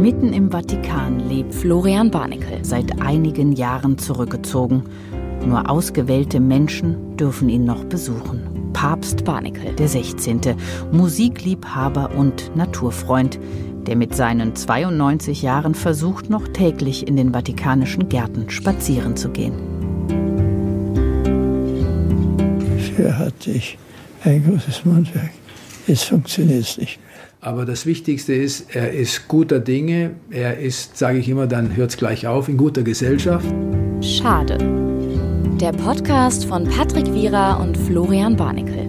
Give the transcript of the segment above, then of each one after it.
Mitten im Vatikan lebt Florian Barnikel seit einigen Jahren zurückgezogen. Nur ausgewählte Menschen dürfen ihn noch besuchen. Papst Barnikel, der 16., Musikliebhaber und Naturfreund, der mit seinen 92 Jahren versucht, noch täglich in den vatikanischen Gärten spazieren zu gehen. Früher hatte ich ein großes Mundwerk. Jetzt funktioniert es nicht mehr. Aber das Wichtigste ist, er ist guter Dinge. Er ist, sage ich immer, dann hört es gleich auf, in guter Gesellschaft. Schade. Der Podcast von Patrick Wierer und Florian Barnikel.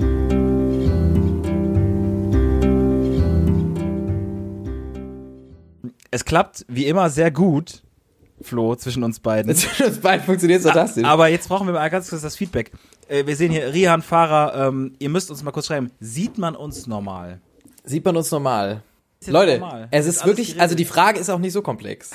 Es klappt wie immer sehr gut, Flo, zwischen uns beiden. Zwischen uns beiden funktioniert es fantastisch. Aber jetzt brauchen wir mal ganz kurz das Feedback. Äh, wir sehen hier Rihan Fahrer, ähm, ihr müsst uns mal kurz schreiben. Sieht man uns normal? Sieht man uns normal? Leute, normal. es Ist ist wirklich, also die Frage ist auch nicht so komplex.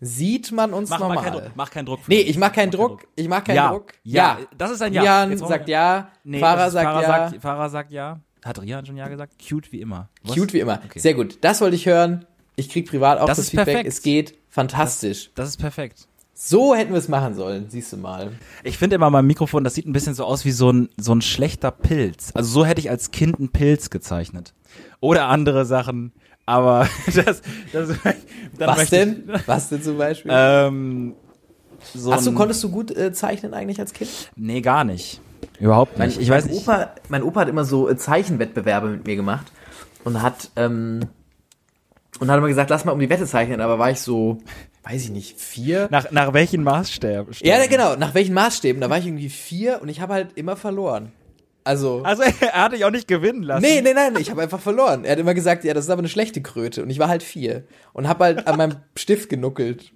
Sieht man uns Mach, normal? mach, keinen Druck, mach keinen Druck. Nee, ich mach keinen Druck. Ich mach keinen Ja. Druck. Ja. Das ist ein Ja. Rian brauchen sagt ja. Nee, Fahrer das sagt Fahrer ja. Sagt, Fahrer sagt ja. Hat Rihan schon ja gesagt? Cute wie immer. Was? Cute wie immer. Okay. Sehr gut. Das wollte ich hören. Ich krieg privat auch Das das, ist Feedback. perfekt. Es geht fantastisch. Das ist perfekt. So hätten wir es machen sollen. Siehst du mal. Ich finde immer mein Mikrofon, das sieht ein bisschen so aus wie so ein, so ein schlechter Pilz. Also so hätte ich als Kind einen Pilz gezeichnet. Oder andere Sachen. Aber das, das dann Was denn? Ich, Was denn zum Beispiel? ähm, so Hast du, ein- konntest du gut äh, zeichnen eigentlich als Kind? Nee, gar nicht. Überhaupt nicht. ich weiß mein nicht. Opa, mein Opa hat immer so äh, Zeichenwettbewerbe mit mir gemacht und hat ähm, und hat immer gesagt, lass mal um die Wette zeichnen. Aber war ich so, weiß ich nicht, vier? Nach, nach welchen Maßstäben? ja, genau. Nach welchen Maßstäben? Da war ich irgendwie vier und ich habe halt immer verloren. Also Also er hat dich auch nicht gewinnen lassen. Nee, nee, nein, ich habe einfach verloren. Er hat immer gesagt, ja, das ist aber eine schlechte Kröte. Und ich war halt vier. Und habe halt an meinem Stift genuckelt.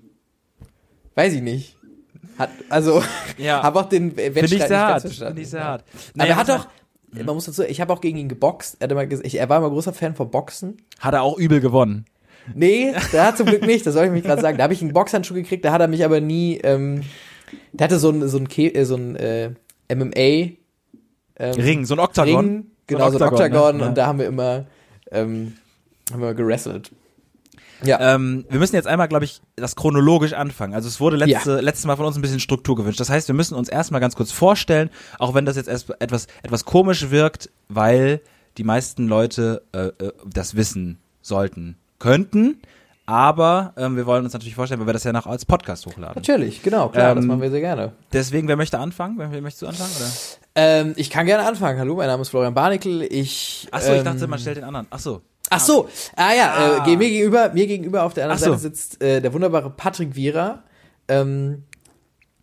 Weiß ich nicht. Hat, also, Ja. habe auch den Wettstreit nicht ganz hart. verstanden. Finde ich sehr hart. Aber Nee, er hat doch, man muss dazu, ich habe auch gegen ihn geboxt. Er, hat immer, ges- ich, er war immer großer Fan von Boxen. Hat er auch übel gewonnen. Nee, der hat zum Glück nicht, das soll ich mich gerade sagen. Da habe ich einen Boxhandschuh gekriegt, da hat er mich aber nie, ähm, der hatte so ein, so ein, Ke äh, so ein äh, MMA ähm, Ring, so ein Oktagon. Ring, genau, so ein Oktagon, Oktagon, ne? Ja. und da haben wir immer, ähm, haben wir gerasselt. Ja. Ähm, wir müssen jetzt einmal, glaube ich, das chronologisch anfangen. Also es wurde letzte, letztes Mal von uns ein bisschen Struktur gewünscht. Das heißt, wir müssen uns erstmal ganz kurz vorstellen, auch wenn das jetzt erst etwas, etwas komisch wirkt, weil die meisten Leute äh, äh, das wissen sollten, könnten. Aber ähm, wir wollen uns natürlich vorstellen, weil wir das ja noch als Podcast hochladen. Natürlich, genau, klar, das Ähm, machen wir sehr gerne. Deswegen, wer möchte anfangen? Wer, wer möchtest du anfangen? Oder? Ähm, ich kann gerne anfangen. Hallo, mein Name ist Florian Barnickel. Ich. Ach so, ich ähm, dachte, man stellt den anderen. Ach so. Ach so, ah ja, Ah. Äh, mir gegenüber, mir gegenüber auf der anderen so. Seite sitzt äh, der wunderbare Patrick Wierer. Ähm,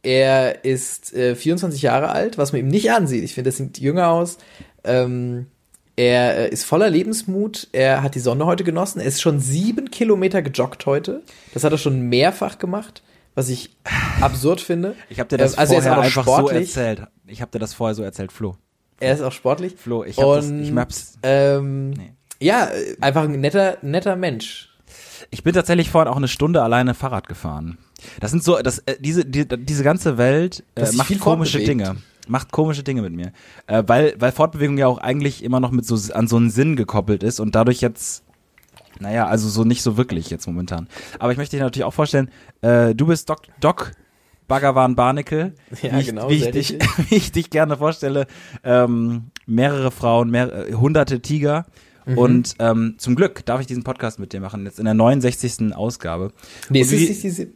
er ist äh, 24 Jahre alt, was man ihm nicht ansieht. Ich finde, er sieht jünger aus. Ähm, er äh, ist voller Lebensmut. Er hat die Sonne heute genossen. Er ist schon sieben Kilometer gejoggt heute. Das hat er schon mehrfach gemacht, was ich absurd finde. Ich habe dir das Ähm, also er vorher einfach so sportlich. erzählt. Ich habe dir das vorher so erzählt, Flo. Er ist auch sportlich. Flo, ich hab das- ich hab's- Ähm, Nee. Ja, einfach ein netter, netter Mensch. Ich bin tatsächlich vorhin auch eine Stunde alleine Fahrrad gefahren. Das sind so, das, äh, diese, die, diese ganze Welt äh, macht komische. Dinge. Macht komische Dinge mit mir. Äh, weil, weil Fortbewegung ja auch eigentlich immer noch mit so an so einen Sinn gekoppelt ist und dadurch jetzt, naja, also so nicht so wirklich jetzt momentan. Aber ich möchte dir natürlich auch vorstellen, äh, du bist Doc, Doc Bhagavan Barnickel, Ja, wie, ich, genau, wie, ich dich, wie ich dich gerne vorstelle. Ähm, mehrere Frauen, mehr, äh, hunderte Tiger. Mhm. Und ähm, zum Glück darf ich diesen Podcast mit dir machen, jetzt in der 69. Ausgabe. Nee, Und es wie- ist nicht diese.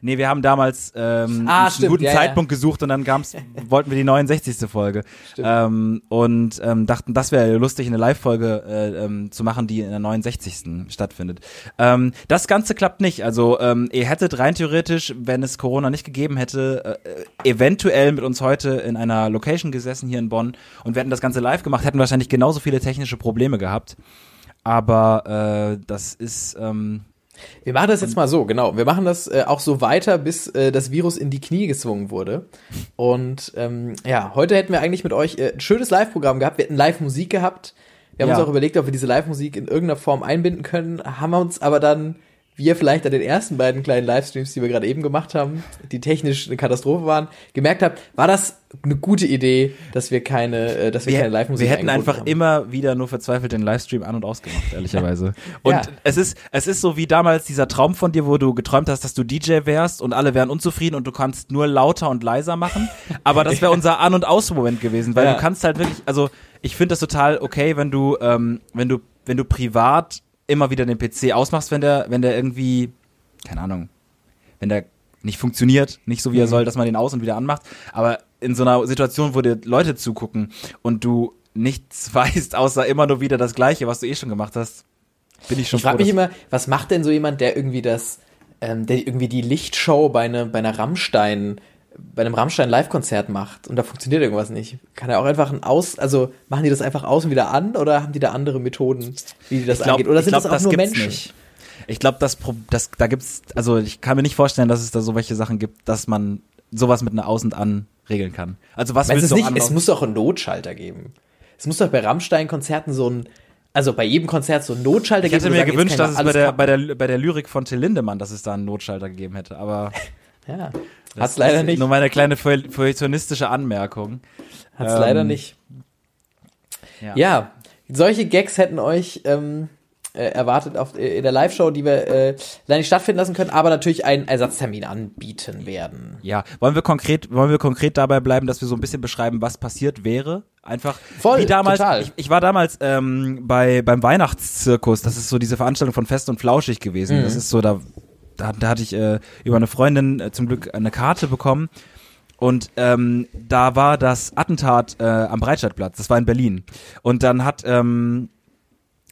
Nee, wir haben damals ähm, Ah, einen stimmt, guten ja, ja. Zeitpunkt gesucht und dann kam's, wollten wir die 69. Folge. Ähm, und ähm, dachten, das wäre lustig, eine Live-Folge äh, ähm, zu machen, die in der 69. stattfindet. Ähm, das Ganze klappt nicht. Also ähm, ihr hättet rein theoretisch, wenn es Corona nicht gegeben hätte, äh, eventuell mit uns heute in einer Location gesessen hier in Bonn und wir hätten das Ganze live gemacht, hätten wahrscheinlich genauso viele technische Probleme gehabt. Aber äh, das ist ähm, Wir machen das jetzt mal so, genau. Wir machen das äh, auch so weiter, bis äh, das Virus in die Knie gezwungen wurde. Und ähm, ja, heute hätten wir eigentlich mit euch äh, ein schönes Live-Programm gehabt. Wir hätten Live-Musik gehabt. Wir haben Ja. uns auch überlegt, ob wir diese Live-Musik in irgendeiner Form einbinden können, haben wir uns aber dann wie ihr vielleicht an den ersten beiden kleinen Livestreams, die wir gerade eben gemacht haben, die technisch eine Katastrophe waren, gemerkt habt, war das eine gute Idee, dass wir keine, äh, dass wir, wir, keine Live-Musik wir hätten einfach haben. immer wieder nur verzweifelt den Livestream an und ausgemacht, ehrlicherweise. Und Ja. es ist, es ist so wie damals dieser Traum von dir, wo du geträumt hast, dass du DJ wärst und alle wären unzufrieden und du kannst nur lauter und leiser machen. Aber das wäre unser An- und Aus-Moment gewesen, weil Ja. du kannst halt wirklich, also ich finde das total okay, wenn du, ähm, wenn du, wenn du privat immer wieder den PC ausmachst, wenn der, wenn der irgendwie, keine Ahnung, wenn der nicht funktioniert, nicht so wie er Mhm. soll, dass man den aus und wieder anmacht. Aber in so einer Situation, wo dir Leute zugucken und du nichts weißt, außer immer nur wieder das Gleiche, was du eh schon gemacht hast, bin ich schon Ich frage mich immer, was macht denn so jemand, der irgendwie das, ähm, der irgendwie die Lichtshow bei, ne, bei einer Rammstein, bei einem Rammstein Live-Konzert macht und da funktioniert irgendwas nicht. Kann er auch einfach ein Aus, also machen die das einfach aus und wieder an oder haben die da andere Methoden, wie die das ich glaub, angeht? Oder ich sind glaub, das auch nur gibt's Menschen? Nicht. Ich glaube, das, das, da gibt's, also ich kann mir nicht vorstellen, dass es da so welche Sachen gibt, dass man sowas mit einer Aus und An regeln kann. Also was willst du nicht? Es muss doch einen Notschalter geben. Es muss doch bei Rammstein-Konzerten so ein, also bei jedem Konzert so einen Notschalter Ich geben. hätte wo mir sagen, gewünscht, dass es bei der, bei der, bei der Lyrik von Till Lindemann, dass es da einen Notschalter gegeben hätte, aber Ja, das hat's leider nicht. Nur meine kleine feuil- feuilletonistische Anmerkung. Hat's ähm, leider nicht. Ja. Ja, solche Gags hätten euch ähm, äh, erwartet auf, äh, in der Live-Show, die wir äh, leider nicht stattfinden lassen können, aber natürlich einen Ersatztermin anbieten werden. Ja, wollen wir konkret, wollen wir konkret dabei bleiben, dass wir so ein bisschen beschreiben, was passiert wäre? Einfach Voll, wie damals. total. Ich, ich war damals ähm, bei beim Weihnachtszirkus. Das ist so diese Veranstaltung von Fest und Flauschig gewesen. Das ist so da, da, da hatte ich äh, über eine Freundin äh, zum Glück eine Karte bekommen. Und ähm, da war das Attentat äh, am Breitscheidplatz. Das war in Berlin. Und dann hat ähm,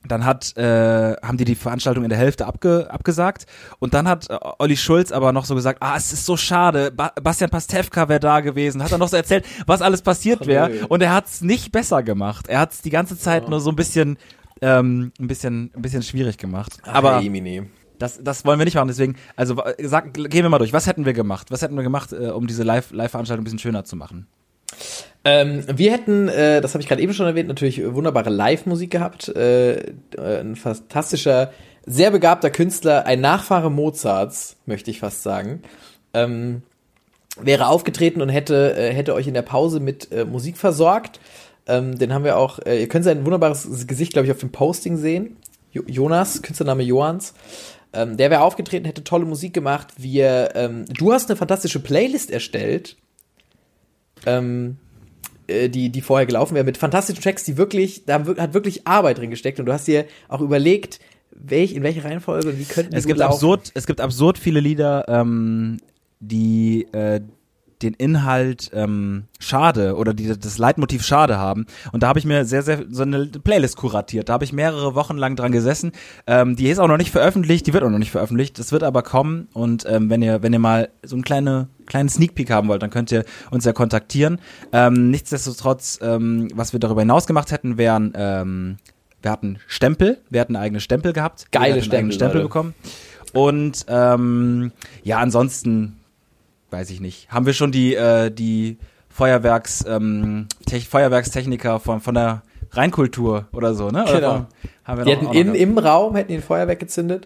dann hat, äh, haben die die Veranstaltung in der Hälfte abge, abgesagt und dann hat äh, Olli Schulz aber noch so gesagt, ah, es ist so schade, ba Bastian Pastewka wäre da gewesen, hat er noch so erzählt, was alles passiert wäre nö. und er hat's nicht besser gemacht. Er hat's die ganze Zeit nur so ein bisschen, ähm, ein bisschen, ein bisschen schwierig gemacht. aber Jemini. Das, das wollen wir nicht machen, deswegen, also sag, gehen wir mal durch. Was hätten wir gemacht? Was hätten wir gemacht, äh, um diese Live- Live-Veranstaltung ein bisschen schöner zu machen? Ähm, wir hätten, äh, das habe ich gerade eben schon erwähnt, natürlich wunderbare Live-Musik gehabt. Äh, äh, ein fantastischer, sehr begabter Künstler, ein Nachfahre Mozarts, möchte ich fast sagen. Ähm, wäre aufgetreten und hätte, äh, hätte euch in der Pause mit äh, Musik versorgt. Ähm, den haben wir auch, äh, ihr könnt sein wunderbares Gesicht, glaube ich, auf dem Posting sehen. Jo Jonas, Künstlername Johans. Ähm, der wäre aufgetreten, hätte tolle Musik gemacht. Wir, ähm, du hast eine fantastische Playlist erstellt, ähm, äh, die, die vorher gelaufen wäre, mit fantastischen Tracks, die wirklich, da hat wirklich Arbeit drin gesteckt und du hast dir auch überlegt, welch, in welche Reihenfolge wie könnten die Es gibt laufen. absurd, es gibt absurd viele Lieder, ähm, die äh, den Inhalt ähm, schade oder die das Leitmotiv schade haben. Und da habe ich mir sehr, sehr so eine Playlist kuratiert. Da habe ich mehrere Wochen lang dran gesessen. Ähm, die ist auch noch nicht veröffentlicht, die wird auch noch nicht veröffentlicht. Das wird aber kommen. Und ähm, wenn ihr, wenn ihr mal so einen kleine, kleinen Sneak Peek haben wollt, dann könnt ihr uns ja kontaktieren. Ähm, nichtsdestotrotz, ähm, was wir darüber hinaus gemacht hätten, wären ähm, wir hatten Stempel, wir hatten eigene Stempel gehabt. Geile Stempel, Stempel bekommen. Und ähm, ja, ansonsten weiß ich nicht. Haben wir schon die äh, die Feuerwerks ähm, Tech, Feuerwerkstechniker von von der Rheinkultur oder so, ne? Oder Genau. von- Haben wir Die noch- hätten in, im Raum hätten die ein Feuerwerk gezündet.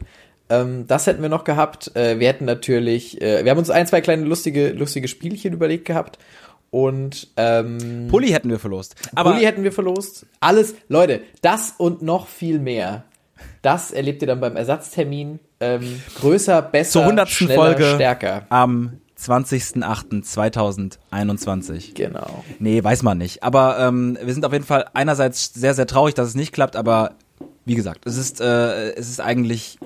Ähm, das hätten wir noch gehabt. Äh, wir hätten natürlich, äh, wir haben uns ein, zwei kleine lustige, lustige Spielchen überlegt gehabt. Und ähm, Pulli hätten wir verlost. Aber Pulli hätten wir verlost. Alles, Leute, das und noch viel mehr. Das erlebt ihr dann beim Ersatztermin. Ähm, größer, besser, zur 100. schneller, Folge stärker. am 20.08.2021. Genau. Nee, weiß man nicht. Aber ähm, wir sind auf jeden Fall einerseits sehr, sehr traurig, dass es nicht klappt, aber wie gesagt, es ist, äh, es ist eigentlich,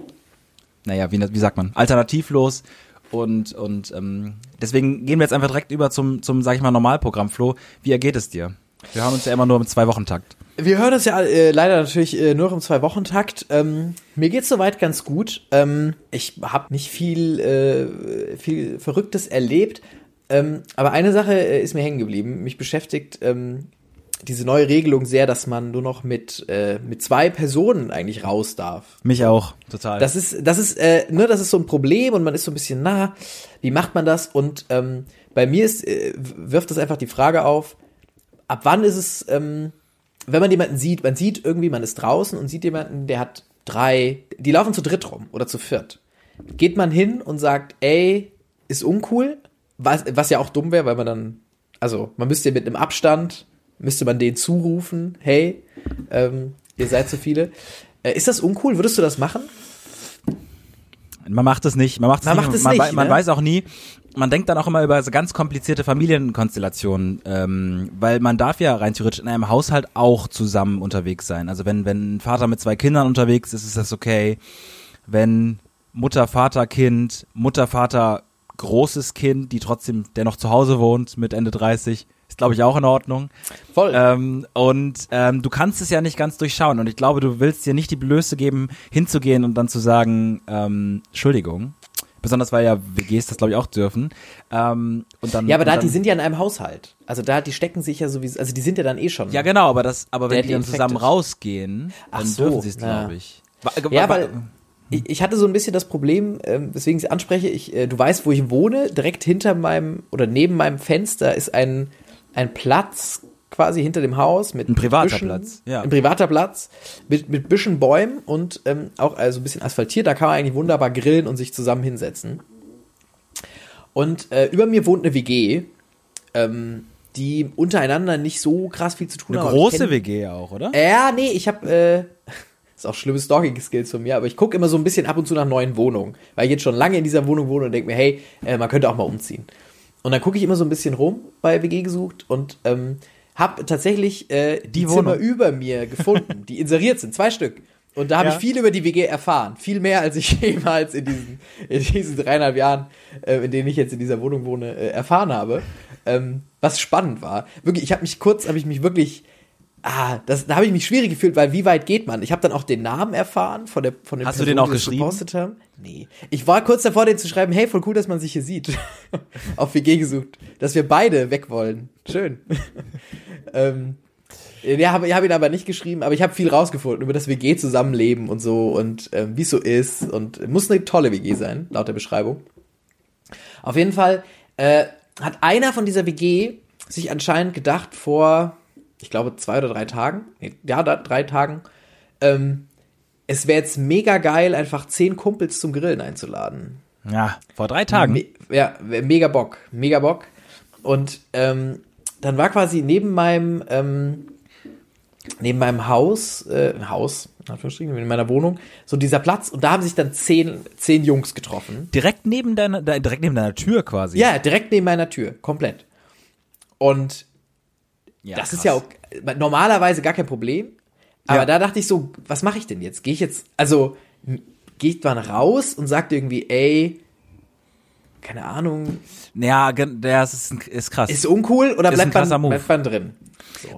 naja, wie, wie sagt man, alternativlos. Und, und ähm, deswegen gehen wir jetzt einfach direkt über zum, zum, sag ich mal, Normalprogramm. Flo, wie ergeht es dir? Wir haben uns ja immer nur im Zwei-Wochen-Takt. Wir hören das ja äh, leider natürlich äh, nur im Zwei-Wochen-Takt. Ähm, mir geht's soweit ganz gut. Ähm, ich habe nicht viel, äh, viel Verrücktes erlebt. Ähm, aber eine Sache äh, ist mir hängen geblieben. Mich beschäftigt ähm, diese neue Regelung sehr, dass man nur noch mit, äh, mit zwei Personen eigentlich raus darf. Mich auch, total. Das ist, das ist, äh, ne, das ist so ein Problem und man ist so ein bisschen, na, wie macht man das? Und ähm, bei mir ist, äh, wirft das einfach die Frage auf, ab wann ist es, ähm, wenn man jemanden sieht, man sieht irgendwie, man ist draußen und sieht jemanden, der hat drei, die laufen zu dritt rum oder zu viert. geht man hin und sagt, ey, ist uncool, was, was ja auch dumm wäre, weil man dann, also man müsste mit einem Abstand, müsste man denen zurufen, hey, ähm, ihr seid zu viele. Äh, ist das uncool? Würdest du das machen? Man macht es nicht. Man macht es Man nicht. macht es man, nicht, man ne? weiß auch nie. Man denkt dann auch immer über so ganz komplizierte Familienkonstellationen, ähm, weil man darf ja rein theoretisch in einem Haushalt auch zusammen unterwegs sein. Also wenn wenn ein Vater mit zwei Kindern unterwegs ist, ist das okay. Wenn Mutter, Vater, Kind, Mutter, Vater, großes Kind, die trotzdem, der noch zu Hause wohnt mit Ende 30, ist glaube ich auch in Ordnung. Voll. Ähm, und ähm, du kannst es ja nicht ganz durchschauen. Und ich glaube, du willst dir nicht die Blöße geben, hinzugehen und dann zu sagen, ähm, Entschuldigung. Besonders weil ja WGs das glaube ich auch dürfen. Ähm, und dann, ja, aber da, die sind ja in einem Haushalt. Also da, die stecken sich ja sowieso, also die sind ja dann eh schon. Ja, genau, aber das, aber wenn die dann zusammen rausgehen, dann so, dürfen sie es, glaube ich. Ja, weil ich, ich hatte so ein bisschen das Problem, ähm, weswegen ich es anspreche, ich, äh, du weißt, wo ich wohne, direkt hinter meinem oder neben meinem Fenster ist ein, ein Platz quasi hinter dem Haus mit Ein privater Büschen, Platz, ja. Ein privater Platz mit, mit Büschen, Bäumen und ähm, auch also ein bisschen asphaltiert, da kann man eigentlich wunderbar grillen und sich zusammen hinsetzen. Und äh, über mir wohnt eine WG, ähm, die untereinander nicht so krass viel zu tun eine haben. ich große kenn- WG auch, oder? ja, nee, ich habe äh, ist auch schlimme Stalking-Skills von mir, aber ich gucke immer so ein bisschen ab und zu nach neuen Wohnungen, weil ich jetzt schon lange in dieser Wohnung wohne und denke mir, hey, äh, man könnte auch mal umziehen. Und dann gucke ich immer so ein bisschen rum bei WG gesucht und ähm, habe tatsächlich äh, die, Die Zimmer über mir gefunden, die inseriert sind, zwei Stück. Und da habe Ja. ich viel über die WG erfahren, viel mehr als ich jemals in diesen, in diesen dreieinhalb Jahren, äh, in denen ich jetzt in dieser Wohnung wohne, äh, erfahren habe. Ähm, was spannend war. Wirklich, ich habe mich kurz, habe ich mich wirklich Ah, das, da habe ich mich schwierig gefühlt, weil wie weit geht man? Ich habe dann auch den Namen erfahren von der von den Hast du den auch geschrieben? gepostet haben. Nee. Ich war kurz davor, den zu schreiben, hey, voll cool, dass man sich hier sieht. Auf WG gesucht. Dass wir beide weg wollen. Schön. ähm, ja, habe hab ihn aber nicht geschrieben, aber ich habe viel rausgefunden über das WG-Zusammenleben und so und ähm, wie es so ist. Und muss eine tolle WG sein, laut der Beschreibung. Auf jeden Fall äh, hat einer von dieser WG sich anscheinend gedacht vor, ich glaube, zwei oder drei Tagen, nee, ja, drei Tagen, ähm, es wäre jetzt mega geil, einfach zehn Kumpels zum Grillen einzuladen. Ja, vor drei Tagen. Me ja, mega Bock, mega Bock. Und ähm, dann war quasi neben meinem, ähm, neben meinem Haus, äh, Haus, in meiner Wohnung, so dieser Platz und da haben sich dann zehn, zehn Jungs getroffen. Direkt neben deiner, direkt neben deiner Tür quasi. Ja, direkt neben meiner Tür, komplett. Und Ja, das ist krass. ja auch normalerweise gar kein Problem. Aber Ja. da dachte ich so, was mache ich denn jetzt? Gehe ich jetzt, also ich dann raus und sagt irgendwie, ey, keine Ahnung, Ja, das ist, ist krass. ist uncool oder Ist bleibt man, bleibt man drin?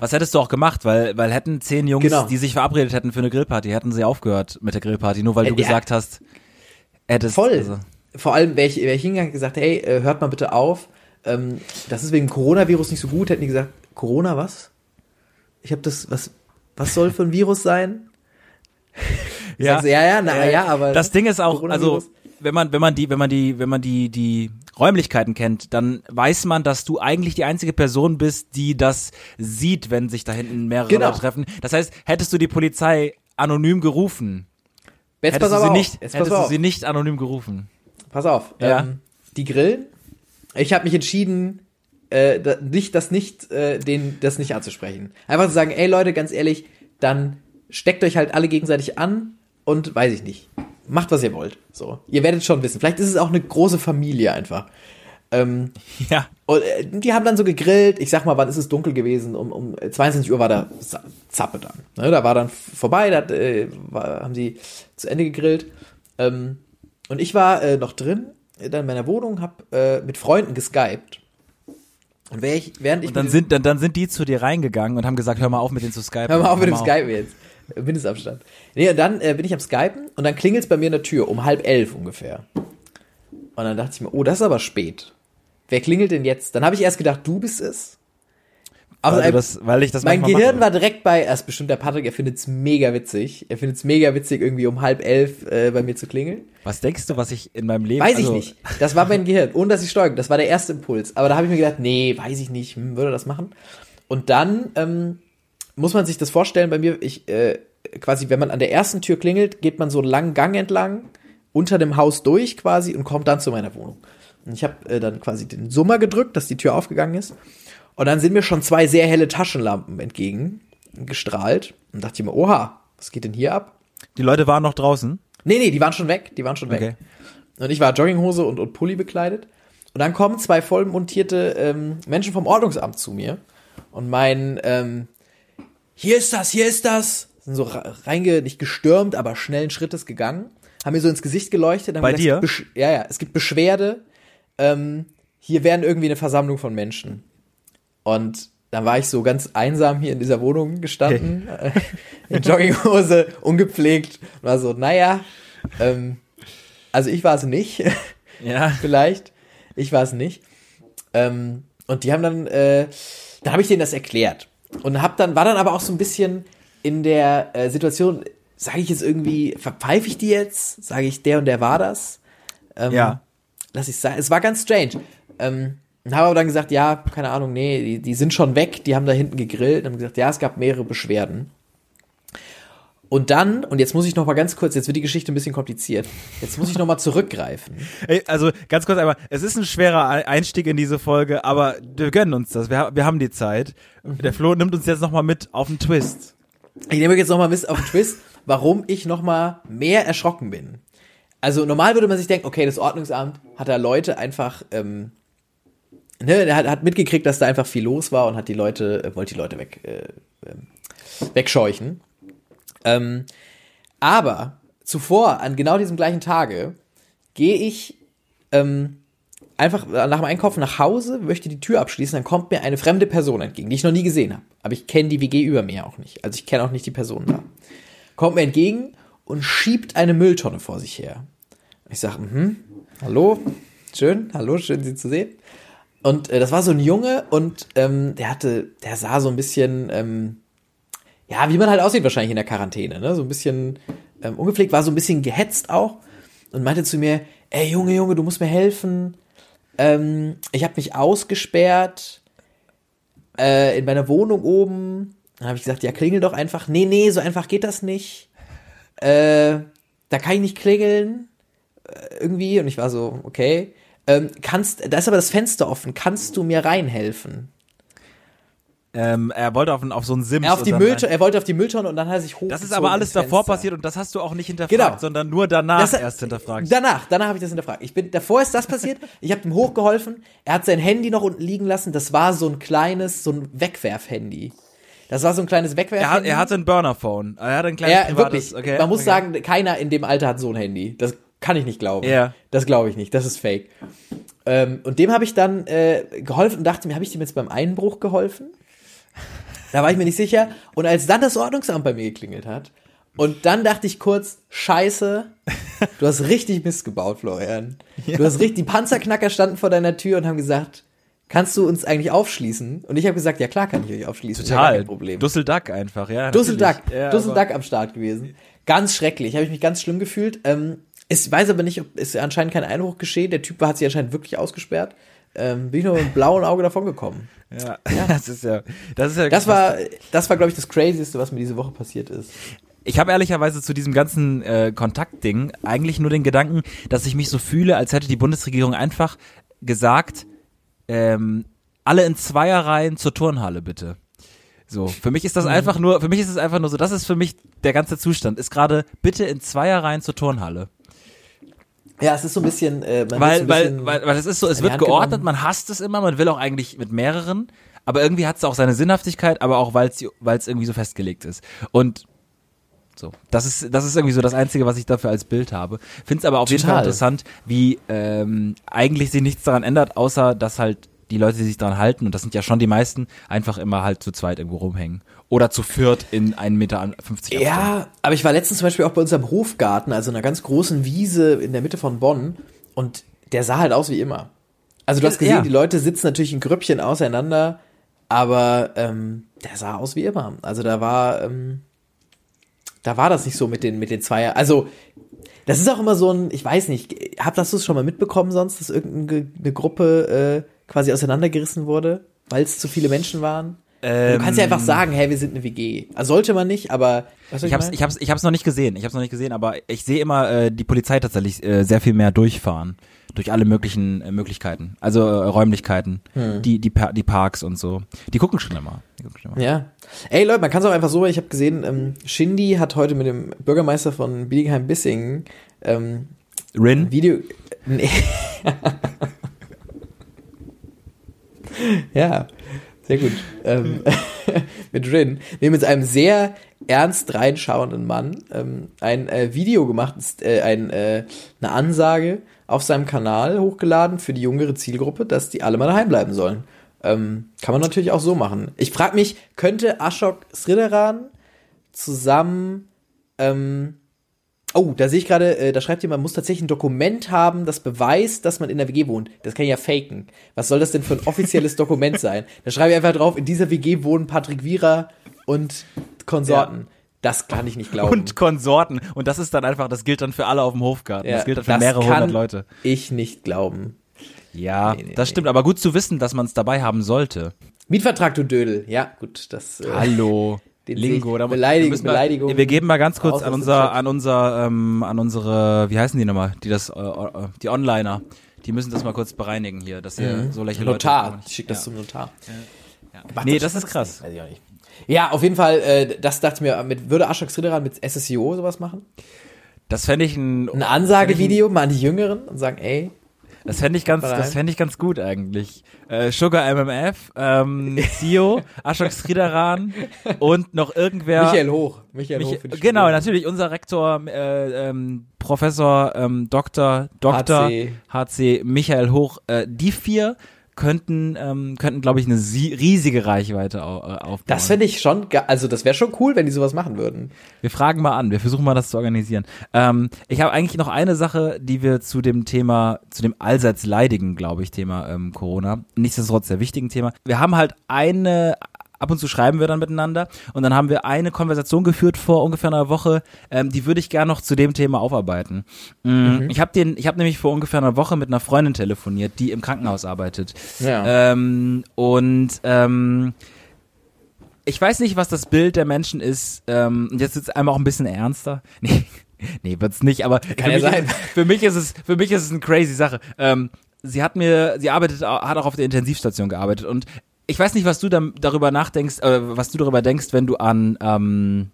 Was hättest du auch gemacht? Weil, weil hätten zehn Jungs, Genau. die sich verabredet hätten für eine Grillparty, hätten sie aufgehört mit der Grillparty, nur weil du ja. gesagt hast, hättest. Voll. Also, Vor allem wäre ich, wär ich hingegangen und gesagt, hey, äh, hört mal bitte auf. Ähm, das ist wegen Coronavirus nicht so gut. Hätten die gesagt, Corona was? Ich habe das, was, was soll für ein Virus sein? Sagst du, ja, ja, na, ja, aber das Ding ist auch, also wenn man, wenn man die, wenn man die, wenn man die, die Räumlichkeiten kennt, dann weiß man, dass du eigentlich die einzige Person bist, die das sieht, wenn sich da hinten mehrere Genau. Leute treffen. Das heißt, hättest du die Polizei anonym gerufen, Jetzt hättest, du sie, nicht, Jetzt hättest du sie nicht anonym gerufen. Pass auf. Ja. Ähm, die grillen. Ich habe mich entschieden, äh, da, nicht, das nicht, äh, den, das nicht anzusprechen. Einfach zu sagen, ey Leute, ganz ehrlich, dann steckt euch halt alle gegenseitig an und weiß ich nicht. Macht, was ihr wollt. So. Ihr werdet schon wissen. Vielleicht ist es auch eine große Familie einfach. Ähm, Ja. und äh, die haben dann so gegrillt. Ich sag mal, wann ist es dunkel gewesen? Um, um 22 Uhr war da Za- Zappe dann. Ne, da war dann vorbei, da äh, war, haben sie zu Ende gegrillt. Ähm, und ich war äh, noch drin, äh, dann in meiner Wohnung, hab äh, mit Freunden geskypt. Und während ich, während ich Und dann sind, dann, dann sind die zu dir reingegangen und haben gesagt, hör mal auf mit denen zu skypen. Hör mal auf mit dem Skypen jetzt. Mindestabstand. Nee, und dann äh, bin ich am Skypen und dann klingelt's bei mir in der Tür um halb elf ungefähr. Und dann dachte ich mir, oh, das ist aber spät. Wer klingelt denn jetzt? Dann habe ich erst gedacht, du bist es. Aber Weil, ein- das, weil ich das mein Gehirn mache. war direkt bei, er ist bestimmt der Patrick, er findet's mega witzig. Er findet's mega witzig, irgendwie um halb elf äh, bei mir zu klingeln. Was denkst du, was ich in meinem Leben Weiß also, ich nicht. Das war mein Gehirn, ohne dass ich steuern. Das war der erste Impuls. Aber da habe ich mir gedacht, nee, weiß ich nicht, hm, würde das machen. Und dann ähm, muss man sich das vorstellen, bei mir, ich äh, quasi, wenn man an der ersten Tür klingelt, geht man so einen langen Gang entlang unter dem Haus durch quasi und kommt dann zu meiner Wohnung. Und ich habe äh, dann quasi den Summer gedrückt, dass die Tür aufgegangen ist. Und dann sind mir schon zwei sehr helle Taschenlampen entgegen gestrahlt. Und dachte ich mir, oha, was geht denn hier ab? Die Leute waren noch draußen. Nee, nee, die waren schon weg. Die waren schon weg. Okay. Und ich war Jogginghose und, und Pulli bekleidet. Und dann kommen zwei vollmontierte ähm, Menschen vom Ordnungsamt zu mir und meinen, ähm, hier ist das, hier ist das. Sind so re- reinge, nicht gestürmt, aber schnellen Schrittes gegangen. Haben mir so ins Gesicht geleuchtet. Bei gesagt, dir? Ja, ja, es gibt Beschwerde. Ähm, hier wären irgendwie eine Versammlung von Menschen. Und dann war ich so ganz einsam hier in dieser Wohnung gestanden, äh, in Jogginghose, ungepflegt. Und war so, naja, ähm, also ich war es nicht, Ja. vielleicht. Ich war es nicht. Ähm, und die haben dann, äh, dann habe ich denen das erklärt. Und hab dann, war dann aber auch so ein bisschen in der äh, Situation, sage ich jetzt irgendwie, verpfeife ich die jetzt? Sage ich, der und der war das? Ähm, Ja. Lass ich sagen. Es war ganz strange. Ähm, und habe aber dann gesagt, ja, keine Ahnung, nee, die, die sind schon weg, die haben da hinten gegrillt und haben gesagt, ja, es gab mehrere Beschwerden. Und dann, und jetzt muss ich noch mal ganz kurz, jetzt wird die Geschichte ein bisschen kompliziert. Jetzt muss ich noch mal zurückgreifen. Ey, also ganz kurz einmal, es ist ein schwerer Ei- Einstieg in diese Folge, aber wir gönnen uns das. Wir, wir haben die Zeit. Der Flo nimmt uns jetzt nochmal mit auf den Twist. Ich nehme jetzt noch mal mit auf den Twist, warum ich noch mal mehr erschrocken bin. Also normal würde man sich denken, okay, das Ordnungsamt hat da Leute einfach, ähm, ne, der hat, hat mitgekriegt, dass da einfach viel los war und hat die Leute, äh, wollte die Leute weg, äh, ähm, wegscheuchen. Ähm, aber zuvor, an genau diesem gleichen Tage, gehe ich ähm, einfach nach dem Einkaufen nach Hause, möchte die Tür abschließen, dann kommt mir eine fremde Person entgegen, die ich noch nie gesehen habe. Aber ich kenne die WG über mir auch nicht. Also ich kenne auch nicht die Person da. Kommt mir entgegen und schiebt eine Mülltonne vor sich her. Ich sage, mhm, hallo, schön, hallo, schön Sie zu sehen. Und äh, das war so ein Junge und ähm, der hatte, der sah so ein bisschen, ähm, ja, wie man halt aussieht wahrscheinlich in der Quarantäne, ne? So ein bisschen ähm, ungepflegt, war so ein bisschen gehetzt auch und meinte zu mir, ey Junge, Junge, du musst mir helfen. Ähm, ich habe mich ausgesperrt äh, in meiner Wohnung oben. Dann habe ich gesagt, ja, klingel doch einfach. Nee, nee, so einfach geht das nicht. Äh, da kann ich nicht klingeln. Äh, irgendwie. Und ich war so, okay. Ähm, kannst, da ist aber das Fenster offen. Kannst du mir reinhelfen? Ähm, er wollte auf, auf so einen Sims. Er, auf die Mülltonne, er wollte auf die Mülltonne und dann hat er sich hoch. Das ist aber alles davor passiert und das hast du auch nicht hinterfragt, Genau. sondern nur danach Das- erst hinterfragt. Danach, danach habe ich das hinterfragt. Ich bin, davor ist das passiert. Ich habe ihm hochgeholfen. Er hat sein Handy noch unten liegen lassen. Das war so ein kleines, so ein Wegwerfhandy. Das war so ein kleines er, hat, er hatte ein Burner-Phone. Er hatte ein kleines Ja, privates. wirklich. Okay, Man muss okay. sagen, keiner in dem Alter hat so ein Handy. Das kann ich nicht glauben. Ja. Das glaube ich nicht. Das ist fake. Ähm, und dem habe ich dann äh, geholfen und dachte mir, habe ich dem jetzt beim Einbruch geholfen? Da war ich mir nicht sicher. Und als dann das Ordnungsamt bei mir geklingelt hat, und dann dachte ich kurz, scheiße, du hast richtig Mist gebaut, Florian. Du hast richtig, die Panzerknacker standen vor deiner Tür und haben gesagt, kannst du uns eigentlich aufschließen? Und ich habe gesagt, ja klar kann ich euch aufschließen. ja Total. kein Problem. Dusselduck einfach, ja. Dusselduck. Ja, Dusselduck am Start gewesen. Ganz schrecklich, habe ich mich ganz schlimm gefühlt. Ähm, ich weiß aber nicht, ob es anscheinend kein Einbruch geschehen. Der Typ hat sich anscheinend wirklich ausgesperrt. Ähm, bin ich nur mit einem blauen Auge davon gekommen. aber- Ja. das ist ja, das ist ja. Das war, das war, glaube ich, das Crazieste, was mir diese Woche passiert ist. Ich habe ehrlicherweise zu diesem ganzen äh, Kontaktding eigentlich nur den Gedanken, dass ich mich so fühle, als hätte die Bundesregierung einfach gesagt, ähm, alle in Zweierreihen zur Turnhalle bitte. So, für mich ist das einfach nur, für mich ist es einfach nur so, das ist für mich der ganze Zustand, ist gerade bitte in Zweierreihen zur Turnhalle. Ja, es ist so ein bisschen, äh, man Weil, ein weil, bisschen weil, weil es ist so, es wird geordnet, genommen. man hasst es immer, man will auch eigentlich mit mehreren, aber irgendwie hat es auch seine Sinnhaftigkeit, aber auch weil es irgendwie so festgelegt ist. Und so, das ist, das ist irgendwie so das Einzige, was ich dafür als Bild habe. Finde es aber auf jeden Fall Total. interessant, wie ähm, eigentlich sich nichts daran ändert, außer dass halt die Leute, die sich daran halten, und das sind ja schon die meisten, einfach immer halt zu zweit irgendwo rumhängen. Oder zu viert in einen Meter an 50 Abstand. Ja, aber ich war letztens zum Beispiel auch bei unserem Hofgarten, also einer ganz großen Wiese in der Mitte von Bonn, und der sah halt aus wie immer. Also du hast gesehen, Ja. die Leute sitzen natürlich in Grüppchen auseinander, aber ähm, der sah aus wie immer. Also da war, ähm, da war das nicht so mit den mit den Zweier. Also das ist auch immer so ein, ich weiß nicht, habt das du schon mal mitbekommen sonst, dass irgendeine Gruppe äh, quasi auseinandergerissen wurde, weil es zu viele Menschen waren? Du kannst ja einfach sagen, hey, wir sind eine WG. Also sollte man nicht, aber was ich hab's, ich hab's, ich hab's noch nicht gesehen. Ich hab's noch nicht gesehen, aber ich sehe immer äh, die Polizei tatsächlich äh, sehr viel mehr durchfahren durch alle möglichen äh, Möglichkeiten, also äh, Räumlichkeiten, hm. die, die die Parks und so. Die gucken schon immer. Gucken schon immer. Ja. Ey Leute, man kann es auch einfach so, ich habe gesehen, ähm, Shindy hat heute mit dem Bürgermeister von Bietigheim-Bissingen ähm, Rin? Video. Nee. ja, sehr gut. Ähm, mit Rin. Nee, mit einem sehr ernst reinschauenden Mann ähm, ein äh, Video gemacht, äh, ein, äh, eine Ansage auf seinem Kanal hochgeladen für die jüngere Zielgruppe, dass die alle mal daheim bleiben sollen. Ähm, kann man natürlich auch so machen. Ich frage mich, könnte Ashok Sridharan zusammen ähm, Oh, da sehe ich gerade, äh, da schreibt jemand, man muss tatsächlich ein Dokument haben, das beweist, dass man in der WG wohnt. Das kann ich ja faken. Was soll das denn für ein offizielles Dokument sein? Da schreibe ich einfach drauf, in dieser WG wohnen Patrick Wierer und Konsorten. Ja. Das kann ich nicht glauben. Und Konsorten. Und das ist dann einfach, das gilt dann für alle auf dem Hofgarten. Ja, das gilt dann für das mehrere hundert Leute. Ich nicht glauben. Ja, nee, nee, das stimmt. Nee. Aber gut zu wissen, dass man es dabei haben sollte. Mietvertrag, du Dödel. Ja, gut. Das, äh, Hallo. Den Lingo. Da Beleidigung, wir, Beleidigung. Wir geben mal ganz kurz an unser, an unser, ähm, an unsere, wie heißen die nochmal, die das, äh, äh, die Onliner, die müssen das mal kurz bereinigen hier, dass hier mhm. so lächeln Notar, Leute, ich schick das ja. zum Notar. Ja. Ja. Nee, das, das ist krass. Weiß ich auch nicht. Ja, auf jeden Fall, äh, das dachte ich mir, mit, würde Ashok Sridharan mit SSIO sowas machen? Das fände ich ein... Ein Ansagevideo mal an die Jüngeren und sagen, ey, das fände ich ganz, das fände ich ganz gut eigentlich. Äh, Sugar MMF, ähm, Sio, Ashok Sridharan und noch irgendwer. Michael Hoch. Michael Mich, Hoch genau, natürlich unser Rektor, äh, ähm, Professor, ähm, Dr. Dr. HC, HC Michael Hoch. Äh, die vier könnten, ähm, könnten, glaube ich, eine riesige Reichweite au äh, aufbauen. Das finde ich schon, also das wäre schon cool, wenn die sowas machen würden. Wir fragen mal an, wir versuchen mal das zu organisieren. Ähm, ich habe eigentlich noch eine Sache, die wir zu dem Thema, zu dem allseits leidigen, glaube ich, Thema ähm, Corona, nichtsdestotrotz sehr wichtigen Thema. Wir haben halt eine ab und zu schreiben wir dann miteinander und dann haben wir eine Konversation geführt vor ungefähr einer Woche, ähm, die würde ich gerne noch zu dem Thema aufarbeiten. Mhm. mhm. Ich habe den, ich habe nämlich vor ungefähr einer Woche mit einer Freundin telefoniert, die im Krankenhaus arbeitet. Ja. Ähm, und ähm, ich weiß nicht, was das Bild der Menschen ist. Ähm, jetzt ist es einmal auch ein bisschen ernster. Nee, nee wird's nicht. Aber kann ja sein. für mich ist es, für mich ist es eine crazy Sache. Ähm, sie hat mir, sie arbeitet, hat auch auf der Intensivstation gearbeitet und ich weiß nicht, was du da, darüber nachdenkst, äh, was du darüber denkst, wenn du an, ähm,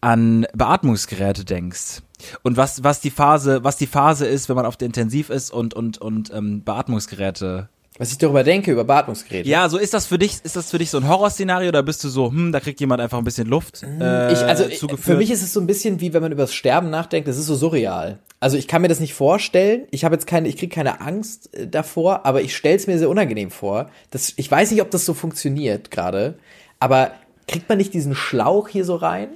an Beatmungsgeräte denkst. Und was, was die Phase, was die Phase ist, wenn man auf der Intensiv ist und, und, und ähm, Beatmungsgeräte was ich darüber denke, über Beatmungsgeräte. Ja, so ist das für dich, ist das für dich so ein Horrorszenario oder bist du so, hm, da kriegt jemand einfach ein bisschen Luft? Äh, ich, also zugeführt? für mich ist es so ein bisschen wie wenn man über das Sterben nachdenkt, das ist so surreal. Also ich kann mir das nicht vorstellen. Ich habe jetzt keine, ich kriege keine Angst äh, davor, aber ich stelle es mir sehr unangenehm vor. Das, ich weiß nicht, ob das so funktioniert gerade, aber kriegt man nicht diesen Schlauch hier so rein?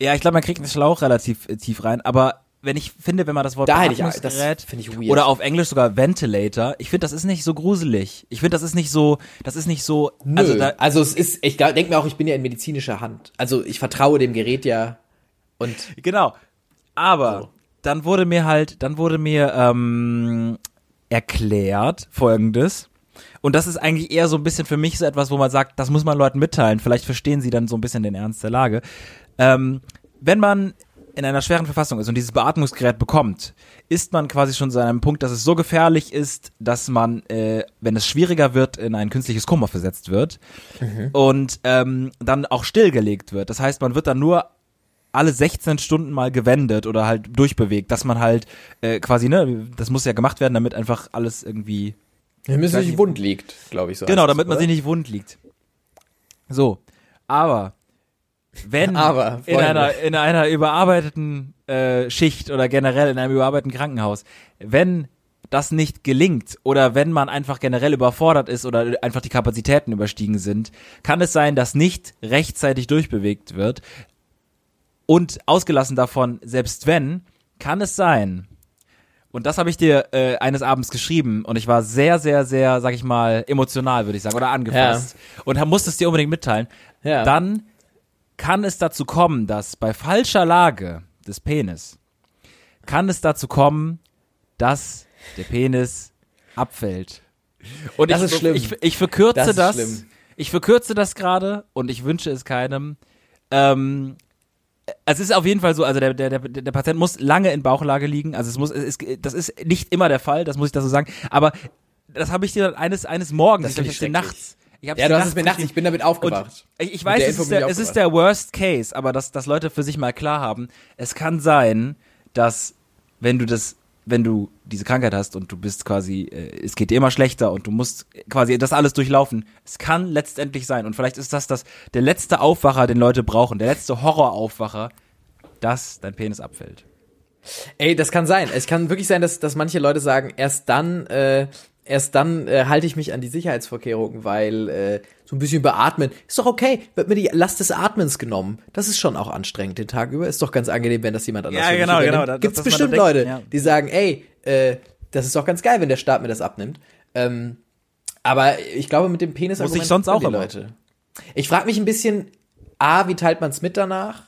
Ja, ich glaube, man kriegt einen Schlauch relativ äh, tief rein, aber wenn ich finde, wenn man das Wort da Beatmungsgerät ich, ich oder auf Englisch sogar Ventilator, ich finde, das ist nicht so gruselig. Ich finde, das ist nicht so, das ist nicht so. Nö. Also, da, also es ist, ich denke mir auch, ich bin ja in medizinischer Hand. Also ich vertraue dem Gerät ja und genau. Aber so. dann wurde mir halt, dann wurde mir ähm, erklärt Folgendes. Und das ist eigentlich eher so ein bisschen für mich so etwas, wo man sagt, das muss man Leuten mitteilen. Vielleicht verstehen sie dann so ein bisschen den Ernst der Lage. Ähm, wenn man in einer schweren Verfassung ist und dieses Beatmungsgerät bekommt, ist man quasi schon zu einem Punkt, dass es so gefährlich ist, dass man, äh, wenn es schwieriger wird, in ein künstliches Koma versetzt wird mhm. und ähm, dann auch stillgelegt wird. Das heißt, man wird dann nur alle 16 Stunden mal gewendet oder halt durchbewegt, dass man halt äh, quasi, ne, das muss ja gemacht werden, damit einfach alles irgendwie. Damit man sich wund liegt, glaube ich so. Genau, damit man sich nicht wund liegt. So. Aber wenn Aber, in einer in einer überarbeiteten äh, Schicht oder generell in einem überarbeiteten Krankenhaus, wenn das nicht gelingt oder wenn man einfach generell überfordert ist oder einfach die Kapazitäten überstiegen sind, kann es sein, dass nicht rechtzeitig durchbewegt wird. Und ausgelassen davon, selbst wenn, kann es sein, und das habe ich dir äh, eines Abends geschrieben und ich war sehr, sehr, sehr, sag ich mal, emotional, würde ich sagen, oder angefasst. Ja. Und musste es dir unbedingt mitteilen. Ja. Dann kann es dazu kommen, dass bei falscher Lage des Penis kann es dazu kommen, dass der Penis abfällt. Und das ich, ist schlimm. Ich, ich verkürze das. das ich verkürze das gerade und ich wünsche es keinem. Ähm, es ist auf jeden Fall so, also der, der, der, der Patient muss lange in Bauchlage liegen. Also es muss, es ist, das ist nicht immer der Fall, das muss ich da so sagen. Aber das habe ich dir eines, eines Morgens, Das ich ich nachts. Ich Ja, du hast es mir nachts, ich bin damit aufgewacht. ich, ich weiß, es ist, der, es ist der Worst Case, aber dass, dass Leute für sich mal klar haben, es kann sein, dass wenn du das, wenn du diese Krankheit hast und du bist quasi, äh, es geht dir immer schlechter und du musst quasi das alles durchlaufen, es kann letztendlich sein und vielleicht ist das, das der letzte Aufwacher, den Leute brauchen, der letzte Horroraufwacher, dass dein Penis abfällt. Ey, das kann sein. Es kann wirklich sein, dass, dass manche Leute sagen, erst dann, äh, erst dann äh, halte ich mich an die Sicherheitsvorkehrungen, weil äh, so ein bisschen beatmen ist doch okay. Wird mir die Last des Atmens genommen. Das ist schon auch anstrengend den Tag über. Ist doch ganz angenehm, wenn das jemand anders Ja, genau, genau. Da- Gibt's bestimmt denkt, Leute, ja. die sagen, ey, äh, das ist doch ganz geil, wenn der Staat mir das abnimmt. Ähm, aber ich glaube, mit dem Penis Muss ich sonst auch die immer. Leute. Ich frage mich ein bisschen, a, wie teilt man es mit danach?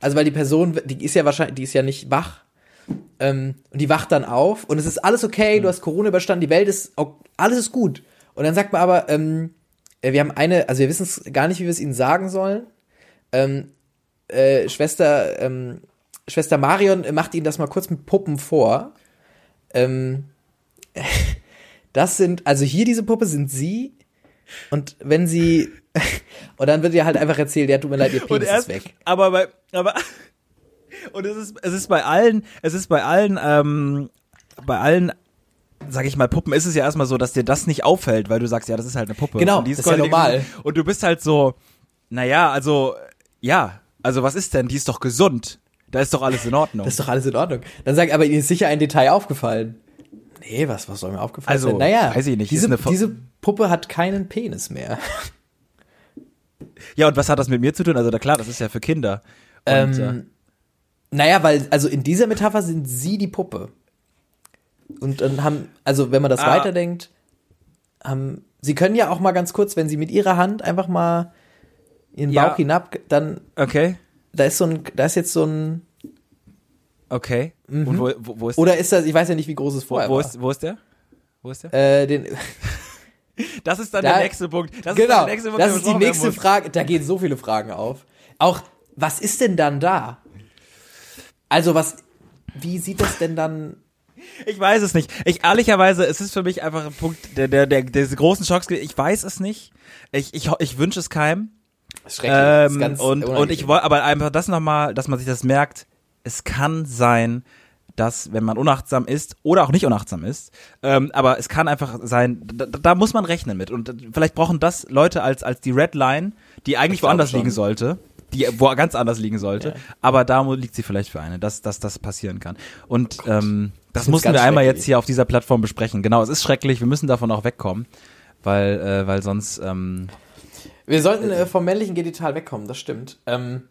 Also weil die Person, die ist ja wahrscheinlich, die ist ja nicht wach. Ähm, und die wacht dann auf und es ist alles okay, du hast Corona überstanden, die Welt ist, alles ist gut. Und dann sagt man aber, ähm, äh, wir haben eine, also wir wissen es gar nicht, wie wir es ihnen sagen sollen. Ähm, äh, Schwester, ähm, Schwester Marion macht ihnen das mal kurz mit Puppen vor. Ähm, das sind, also hier diese Puppe sind sie. Und wenn sie, und dann wird ihr halt einfach erzählt, ja, tut mir leid, ihr Penis ist weg. aber bei, aber, und es ist, es ist bei allen, es ist bei allen, ähm, bei allen, sag ich mal, Puppen ist es ja erstmal so, dass dir das nicht auffällt, weil du sagst, ja, das ist halt eine Puppe. Genau, Und die das ist ja normal. Und du bist halt so, naja, also, ja, also was ist denn? Die ist doch gesund. Da ist doch alles in Ordnung. Das ist doch alles in Ordnung. Dann sag ich, aber Ihnen ist sicher ein Detail aufgefallen. Nee, was, was soll mir aufgefallen Also, sein? Naja, weiß ich nicht, Diese, ist diese Puppe hat keinen Penis mehr. ja, und was hat das mit mir zu tun? Also, da klar, das ist ja für Kinder. Und, äh, Ähm, naja, weil, also in dieser Metapher sind sie die Puppe. Und dann haben, also wenn man das Ah. weiterdenkt, haben, sie können ja auch mal ganz kurz, wenn sie mit ihrer Hand einfach mal ihren Ja. Bauch hinab, dann, okay, da ist so ein, da ist jetzt so ein, okay. Und wo, wo, wo ist Mhm. oder ist das, ich weiß ja nicht, wie groß es wo, vorher wo, war. ist, wo ist der? Wo ist der? äh, den, Das ist dann Da- der nächste Punkt. Das ist genau, der nächste Punkt, das ist die nächste. Frage, da gehen so viele Fragen auf. Auch, was ist denn dann da? Also was, wie sieht das denn dann, Ich weiß es nicht. Ich ehrlicherweise, es ist für mich einfach ein Punkt der der der des großen Schocks. Ich weiß es nicht. Ich ich ich wünsche es keinem. schrecklich, Ähm, ganz und und ich wollte aber einfach das nochmal, dass man sich das merkt. Es kann sein, dass wenn man unachtsam ist oder auch nicht unachtsam ist, ähm, aber es kann einfach sein, da, da muss man rechnen mit und vielleicht brauchen das Leute als als die Red Line, die eigentlich woanders liegen sollte, die wo ganz anders liegen sollte, Ja. aber da liegt sie vielleicht für eine, dass dass das passieren kann und ähm, das find's mussten wir einmal jetzt hier auf dieser Plattform besprechen. Genau, es ist schrecklich, wir müssen davon auch wegkommen, weil äh, weil sonst ähm, Wir sollten äh, vom männlichen Genital wegkommen, das stimmt. Ähm,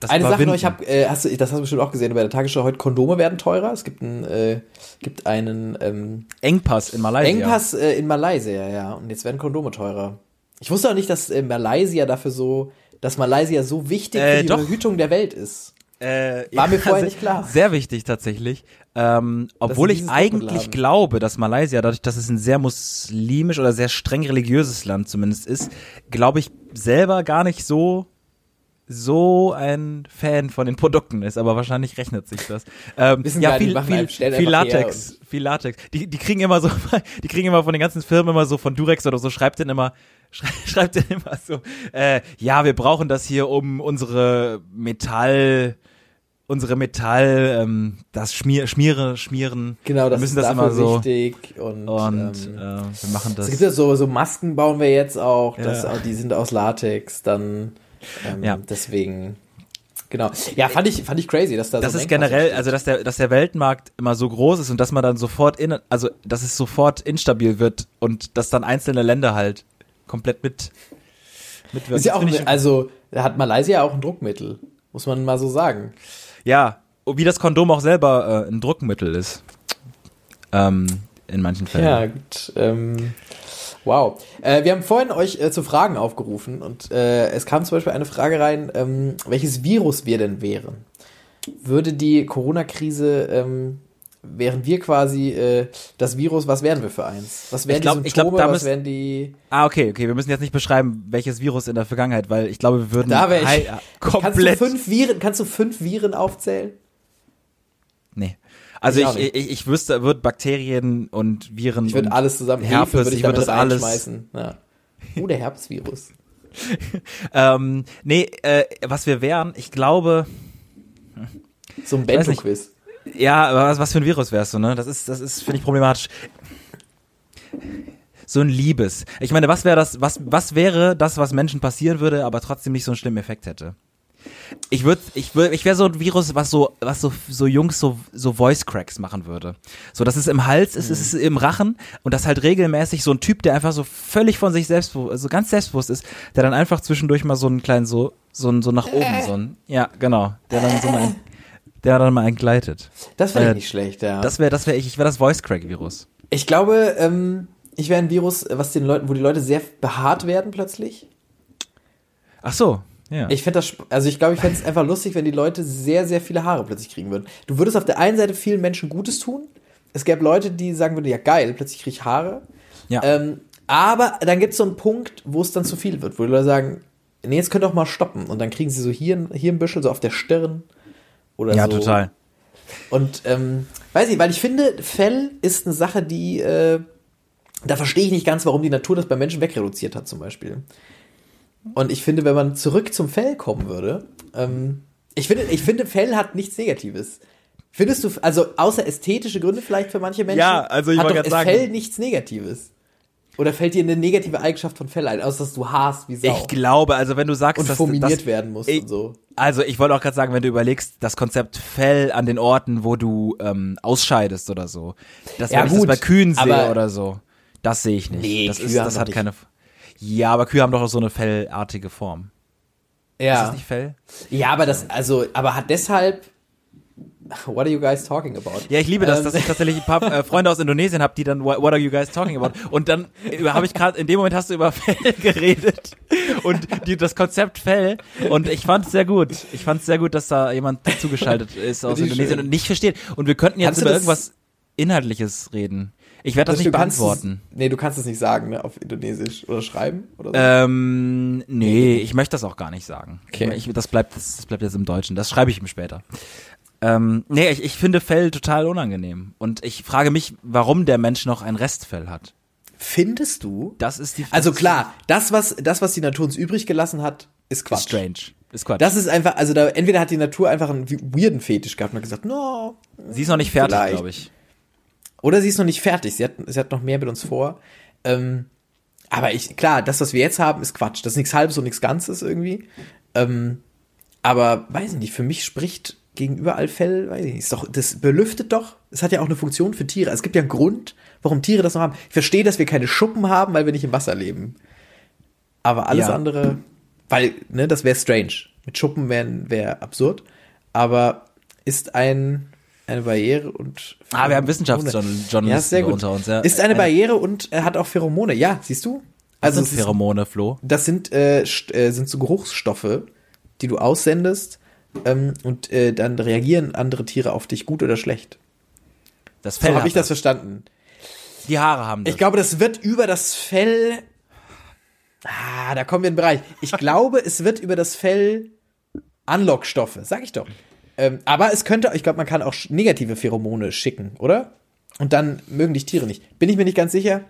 das eine Sache noch, ich habe, äh, hast du, das hast du bestimmt auch gesehen bei der Tagesschau heute, Kondome werden teurer. Es gibt einen, äh, gibt einen ähm, Engpass in Malaysia. Engpass äh, in Malaysia, ja. Und jetzt werden Kondome teurer. Ich wusste auch nicht, dass äh, Malaysia dafür so, dass Malaysia so wichtig Äh, für die doch. Verhütung der Welt ist. Äh, War mir vorher sehr- nicht klar. Sehr wichtig tatsächlich. Ähm, obwohl ich eigentlich glaube, dass Malaysia, dadurch, dass es ein sehr muslimisch oder sehr streng religiöses Land zumindest ist, glaube ich selber gar nicht so so ein Fan von den Produkten ist, aber wahrscheinlich rechnet sich das. Ähm, Wissen ja, viel, viel, viel Latex, viel Latex. Die, die kriegen immer so, die kriegen immer von den ganzen Firmen immer so von Durex oder so, schreibt denn immer, schreibt denn immer so, äh, ja, wir brauchen das hier, um unsere Metall, unsere Metall, ähm, das Schmier, Schmiere, Schmieren. Genau, das wir müssen ist das immer so. wichtig. Und, Und ähm, äh, wir machen das. es gibt ja so, so Masken bauen wir jetzt auch, das, Ja. die sind aus Latex, dann ähm, Ja. deswegen. Genau. Ja, fand ich, fand ich crazy, dass da das so ist generell, also dass der, dass der Weltmarkt immer so groß ist und dass man dann sofort in, also dass es sofort instabil wird und dass dann einzelne Länder halt komplett mit mitwirken. Ist ja auch, ein, also da hat Malaysia auch ein Druckmittel, muss man mal so sagen. Ja, wie das Kondom auch selber äh, ein Druckmittel ist. Ähm, in manchen Fällen. Ja, gut. Ähm, wow. Äh, wir haben vorhin euch äh, zu Fragen aufgerufen und äh, es kam zum Beispiel eine Frage rein, ähm, welches Virus wir denn wären. Würde die Corona-Krise ähm, wären wir quasi äh, das Virus, was wären wir für eins? Was wären Ich glaub- die ich glaub, Symptome, was wären die... Ah, okay, okay. Wir müssen jetzt nicht beschreiben, welches Virus in der Vergangenheit, weil ich glaube, wir würden Da wär ich- hei- Kannst du komplett. fünf Viren, kannst du fünf Viren aufzählen? nee. Also Ich ich, ich, ich wüsste, wird Bakterien und Viren. Ich würde alles zusammen, Herpes, würde ich, ich würde das alles-. Ja. Oh, der Herpesvirus. Ähm, nee, äh, was wir wären, ich glaube, So ein. Bento-Quiz. Ja, aber was, was für ein Virus wärst du, ne? Das ist, das ist, finde ich, problematisch. So ein Liebes. Ich meine, was wäre das, was, was wäre das, was Menschen passieren würde, aber trotzdem nicht so einen schlimmen Effekt hätte? Ich würde, ich würde, ich wäre so ein Virus, was so, was so, so Jungs so, so Voice Cracks machen würde. So, dass es im Hals ist, es ist im Rachen und das halt regelmäßig so ein Typ, der einfach so völlig von sich selbst, so ganz selbstbewusst ist, der dann einfach zwischendurch mal so einen kleinen, so, so, so nach oben, so ein, ja, genau, der dann so mal, der dann mal entgleitet. Das wäre Äh, nicht schlecht, ja. Das wäre, das wäre ich, ich wäre das Voice Crack Virus. ich glaube, ähm, ich wäre ein Virus, was den Leuten, wo die Leute sehr behaart werden plötzlich. Ach so, ja. Ich fände das, also ich glaube, ich fände es einfach lustig, wenn die Leute sehr, sehr viele Haare plötzlich kriegen würden. Du würdest auf der einen Seite vielen Menschen Gutes tun. Es gäbe Leute, die sagen würden, ja geil, plötzlich kriege ich Haare. ja. Ähm, aber dann gibt es so einen Punkt, wo es dann zu viel wird, wo die Leute sagen, nee, jetzt könnt ihr auch mal stoppen. Und dann kriegen sie so hier, hier ein Büschel, so auf der Stirn. Oder ja, so. total. Und ähm, weiß ich, weil ich finde, Fell ist eine Sache, die, äh, da verstehe ich nicht ganz, warum die Natur das bei Menschen wegreduziert hat, zum Beispiel. Und ich finde, wenn man zurück zum Fell kommen würde, ähm, ich finde, ich finde, Fell hat nichts Negatives. Findest du, also außer ästhetische Gründe vielleicht für manche Menschen, Ja, also ich hat doch sagen- Fell nichts Negatives. Oder fällt dir eine negative Eigenschaft von Fell ein, außer dass du haarst wie Sau Ich glaube, also wenn du sagst, und dass fulminiert das, werden musst ich- und so. Also ich wollte auch gerade sagen, wenn du überlegst, das Konzept Fell an den Orten, wo du ähm, ausscheidest oder so, das Ja, wenn ich das gut, bei Kühen sehe oder so, das sehe ich nicht. Nee, das Kühe ist, das hat nicht- keine. Ja, aber Kühe haben doch auch so eine fellartige Form. Ist Ja. das nicht Fell? Ja, aber das, also, aber hat deshalb. What are you guys talking about? Ja, ich liebe das, Ähm, dass ich tatsächlich ein paar äh, Freunde aus Indonesien habe, die dann What are you guys talking about? Und dann äh, habe ich gerade in dem Moment hast du über Fell geredet und die, das Konzept Fell und ich fand es sehr gut. Ich fand es sehr gut, dass da jemand zugeschaltet ist aus Indonesien schön. und nicht versteht. Und wir könnten jetzt über das- irgendwas Inhaltliches reden. Ich werde das, nicht du kannst beantworten. Es, nee, du kannst es nicht sagen, ne, auf Indonesisch oder schreiben oder so. Ähm, nee, ich möchte das auch gar nicht sagen. Okay. Ich, das bleibt, das, das bleibt jetzt im Deutschen. Das schreibe ich ihm später. Ähm, nee, ich, ich finde Fell total unangenehm. Und ich frage mich, warum der Mensch noch ein Restfell hat. Findest du? Das ist die Also klar, das was, das, was die Natur uns übrig gelassen hat, ist ist Quatsch. strange. Ist Quatsch. Das ist einfach, also da, entweder hat die Natur einfach einen weirden Fetisch gehabt und hat gesagt, no, Sie ist noch nicht fertig, glaube ich. Oder sie ist noch nicht fertig. Sie hat, sie hat noch mehr mit uns vor. Ähm, aber ich, klar, das, was wir jetzt haben, ist Quatsch. Das ist nichts Halbes und nichts Ganzes irgendwie. Ähm, aber weiß ich nicht, für mich spricht gegenüber Fell, weiß ich nicht, ist doch, das belüftet doch. Es hat ja auch eine Funktion für Tiere. Es gibt ja einen Grund, warum Tiere das noch haben. Ich verstehe, dass wir keine Schuppen haben, weil wir nicht im Wasser leben. Aber alles Ja. andere, weil, ne, das wäre strange. Mit Schuppen wäre wär absurd. Aber ist ein, eine Barriere und. Ah, wir haben Wissenschaftsjournalisten Ja, sehr gut. unter uns. Ja. Ist eine Barriere und äh, hat auch Pheromone. Ja, siehst du? Also es ist- Pheromone, Flo. das sind, äh, äh, sind so Geruchsstoffe, die du aussendest ähm, und äh, dann reagieren andere Tiere auf dich gut oder schlecht. Das So Fell. habe hat ich das das. verstanden. Die Haare haben das. Ich glaube, das wird über das Fell. Ah, da kommen wir in den Bereich. Ich glaube, es wird über das Fell Anlockstoffe, sag ich doch. Ähm, aber es könnte, ich glaube, man kann auch negative Pheromone schicken, oder? Und dann mögen dich Tiere nicht. Bin ich mir nicht ganz sicher.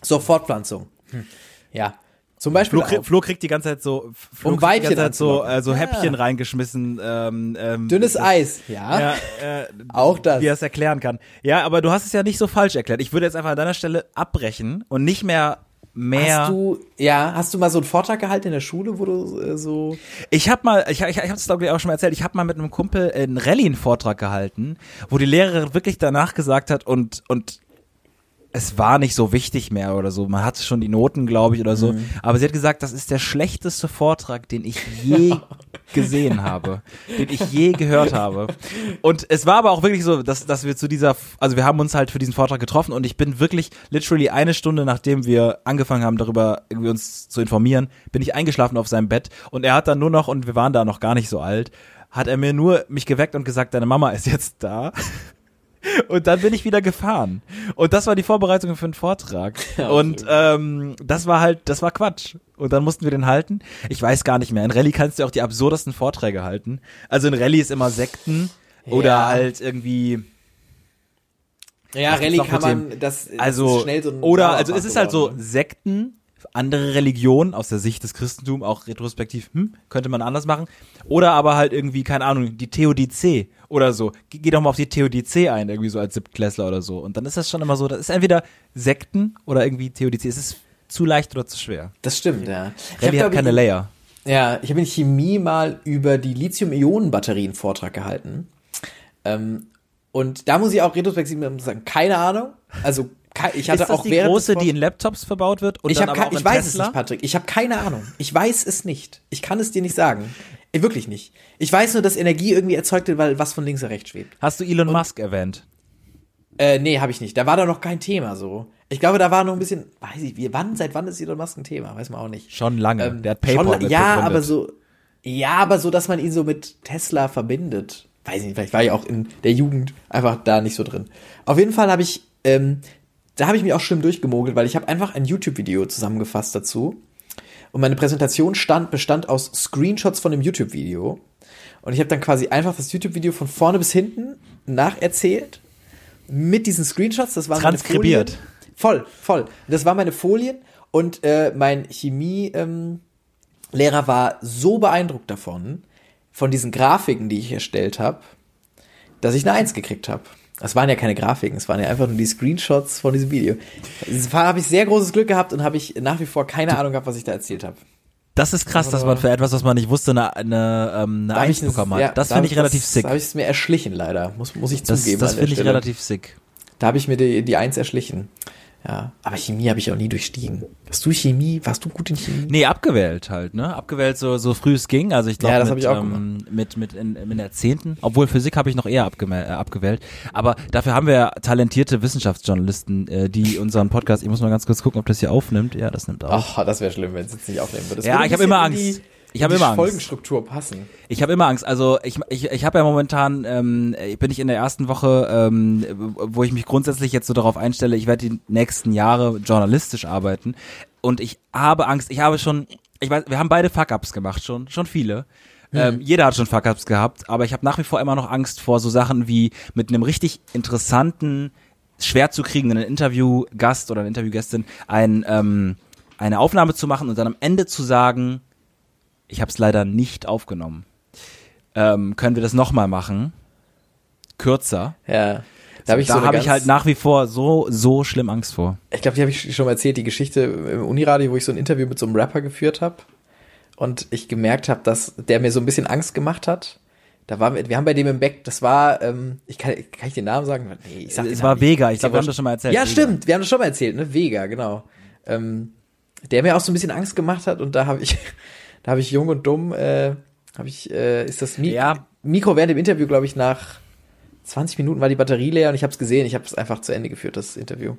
So, Fortpflanzung. Hm. Ja. Zum Beispiel. Flo. Flo kriegt die ganze Zeit so, Flo Um kriegt die ganze Zeit so, äh, so Ja. Häppchen reingeschmissen. Ähm, ähm, Dünnes das- Eis, ja. Ja, äh, Auch das. Wie er es erklären kann. Ja, aber du hast es ja nicht so falsch erklärt. Ich würde jetzt einfach an deiner Stelle abbrechen und nicht mehr mehr. Hast du, ja, hast du mal so einen Vortrag gehalten in der Schule, wo du äh, so. Ich habe mal, ich, ich, ich habe es glaube ich auch schon mal erzählt, ich habe mal mit einem Kumpel einen Rallye-Vortrag gehalten, wo die Lehrerin wirklich danach gesagt hat und und es war nicht so wichtig mehr oder so. Man hatte schon die Noten, glaube ich, oder so. Aber sie hat gesagt, das ist der schlechteste Vortrag, den ich je gesehen habe, den ich je gehört habe. Und es war aber auch wirklich so, dass, dass wir zu dieser, also wir haben uns halt für diesen Vortrag getroffen und ich bin wirklich literally eine Stunde, nachdem wir angefangen haben, darüber irgendwie uns zu informieren, bin ich eingeschlafen auf seinem Bett und er hat dann nur noch, und wir waren da noch gar nicht so alt, hat er mir nur mich geweckt und gesagt, deine Mama ist jetzt da. Und dann bin ich wieder gefahren. Und das war die Vorbereitung für einen Vortrag. und ähm, das war halt, das war Quatsch. Und dann mussten wir den halten. Ich weiß gar nicht mehr. In Rallye kannst du auch die absurdesten Vorträge halten. Also in Rallye ist immer Sekten oder Ja. halt irgendwie. Ja, Rallye kann dem- man, das das Also schnell so ein oder also es ist halt so. Sekten, andere Religionen aus der Sicht des Christentums auch retrospektiv, hm, könnte man anders machen. Oder aber halt irgendwie keine Ahnung die Theodizee oder so. Geh, geh doch mal auf die Theodizee ein irgendwie so als Siebtklässler oder so. Und dann ist das schon immer so. Das ist entweder Sekten oder irgendwie Theodizee. Es ist zu leicht oder zu schwer. Das stimmt, ja. Rallye hat glaub ich, keine Layer. Ja, ich habe in Chemie mal über die Lithium-Ionen-Batterien Vortrag gehalten. Ähm, und da muss ich auch retrospektiv sagen, keine Ahnung. Also ich hatte ist das auch die große, die in Laptops verbaut wird und ich dann aber auch ich weiß es Tesla? nicht, Patrick. Ich habe keine Ahnung. Ich weiß es nicht. Ich kann es dir nicht sagen. Äh, Wirklich nicht. Ich weiß nur, dass Energie irgendwie erzeugt wird, weil was von links nach rechts schwebt. Hast du Elon Musk erwähnt? Äh, nee, habe ich nicht. Da war da noch kein Thema so. Ich glaube, da war noch ein bisschen, weiß ich, wie, wann, seit wann ist Elon Musk ein Thema? Weiß man auch nicht. Schon lange. Ähm, Der hat PayPal schon, Ja, begründet. aber so, ja, aber so, dass man ihn so mit Tesla verbindet. Weiß ich nicht, vielleicht war ich auch in der Jugend einfach da nicht so drin. Auf jeden Fall habe ich, ähm, da habe ich mich auch schlimm durchgemogelt, weil ich habe einfach ein YouTube-Video zusammengefasst dazu. Und meine Präsentation stand, bestand aus Screenshots von dem YouTube-Video. Und ich habe dann quasi einfach das YouTube-Video von vorne bis hinten nacherzählt. Mit diesen Screenshots, das waren meine Transkribiert. Folien. Voll, voll. Das waren meine Folien und äh, mein Chemie ähm, war so beeindruckt davon, von diesen Grafiken, die ich erstellt habe, dass ich eine Eins gekriegt habe. Das waren ja keine Grafiken, es waren ja einfach nur die Screenshots von diesem Video. Mal habe ich sehr großes Glück gehabt und habe ich nach wie vor keine Ahnung gehabt, was ich da erzählt habe. Das ist krass, dass man für etwas, was man nicht wusste, eine, eine, ähm, eine Da Eins ich es- bekommen hat. ja, das da finde ich relativ das, sick. Da habe ich es mir erschlichen, leider. Muss, muss ich Das, zugeben. das finde ich relativ sick. Da habe ich mir die, die Eins erschlichen. Ja, aber Chemie habe ich auch nie durchstiegen. Hast du Chemie? Warst du gut in Chemie? Nee, abgewählt halt, ne? Abgewählt so, so früh es ging. Also ich glaube Ja, mit, ich auch ähm, mit, mit in, in der zehnten. Obwohl Physik habe ich noch eher äh, abgewählt. Aber dafür haben wir talentierte Wissenschaftsjournalisten, äh, die unseren Podcast, ich muss mal ganz kurz gucken, ob das hier aufnimmt. Ja, das nimmt auf. Ach, das wäre schlimm, wenn es jetzt nicht aufnehmen würde. Das Ja, ich hab bisschen immer Angst. Ich in hab die immer Angst. Folgenstruktur passen. Ich habe immer Angst. Also ich, ich, ich habe ja momentan, ähm, ich bin ich in der ersten Woche, ähm, wo ich mich grundsätzlich jetzt so darauf einstelle, ich werde die nächsten Jahre journalistisch arbeiten. Und ich habe Angst, ich habe schon, ich weiß, wir haben beide Fuck-Ups gemacht schon, schon viele. Ähm, jeder hat schon Fuck-Ups gehabt, aber ich habe nach wie vor immer noch Angst vor so Sachen wie mit einem richtig interessanten, schwer zu kriegenden Interviewgast oder eine Interviewgästin ein, ähm, eine Aufnahme zu machen und dann am Ende zu sagen, ich habe es leider nicht aufgenommen. Ähm, können wir das nochmal machen? Kürzer. Ja. Da habe ich da so habe ich halt nach wie vor so, so schlimm Angst vor. Ich glaube, die habe ich schon mal erzählt, die Geschichte im Uniradio, wo ich so ein Interview mit so einem Rapper geführt habe und ich gemerkt habe, dass der mir so ein bisschen Angst gemacht hat. Da waren wir, wir haben bei dem im Back, das war, ähm, ich kann, kann ich den Namen sagen? Nee, ich sag Es war. Vega, ich Ist glaube, wir haben das schon mal erzählt. Ja, Vega. stimmt, wir haben das schon mal erzählt, ne? Vega, genau. Ähm, der mir auch so ein bisschen Angst gemacht hat und da habe ich, da habe ich jung und dumm, äh, habe ich, äh, ist das Mi Ja. Mikro während dem Interview, glaube ich, nach 20 Minuten war die Batterie leer und ich habe es gesehen, ich habe es einfach zu Ende geführt, das Interview.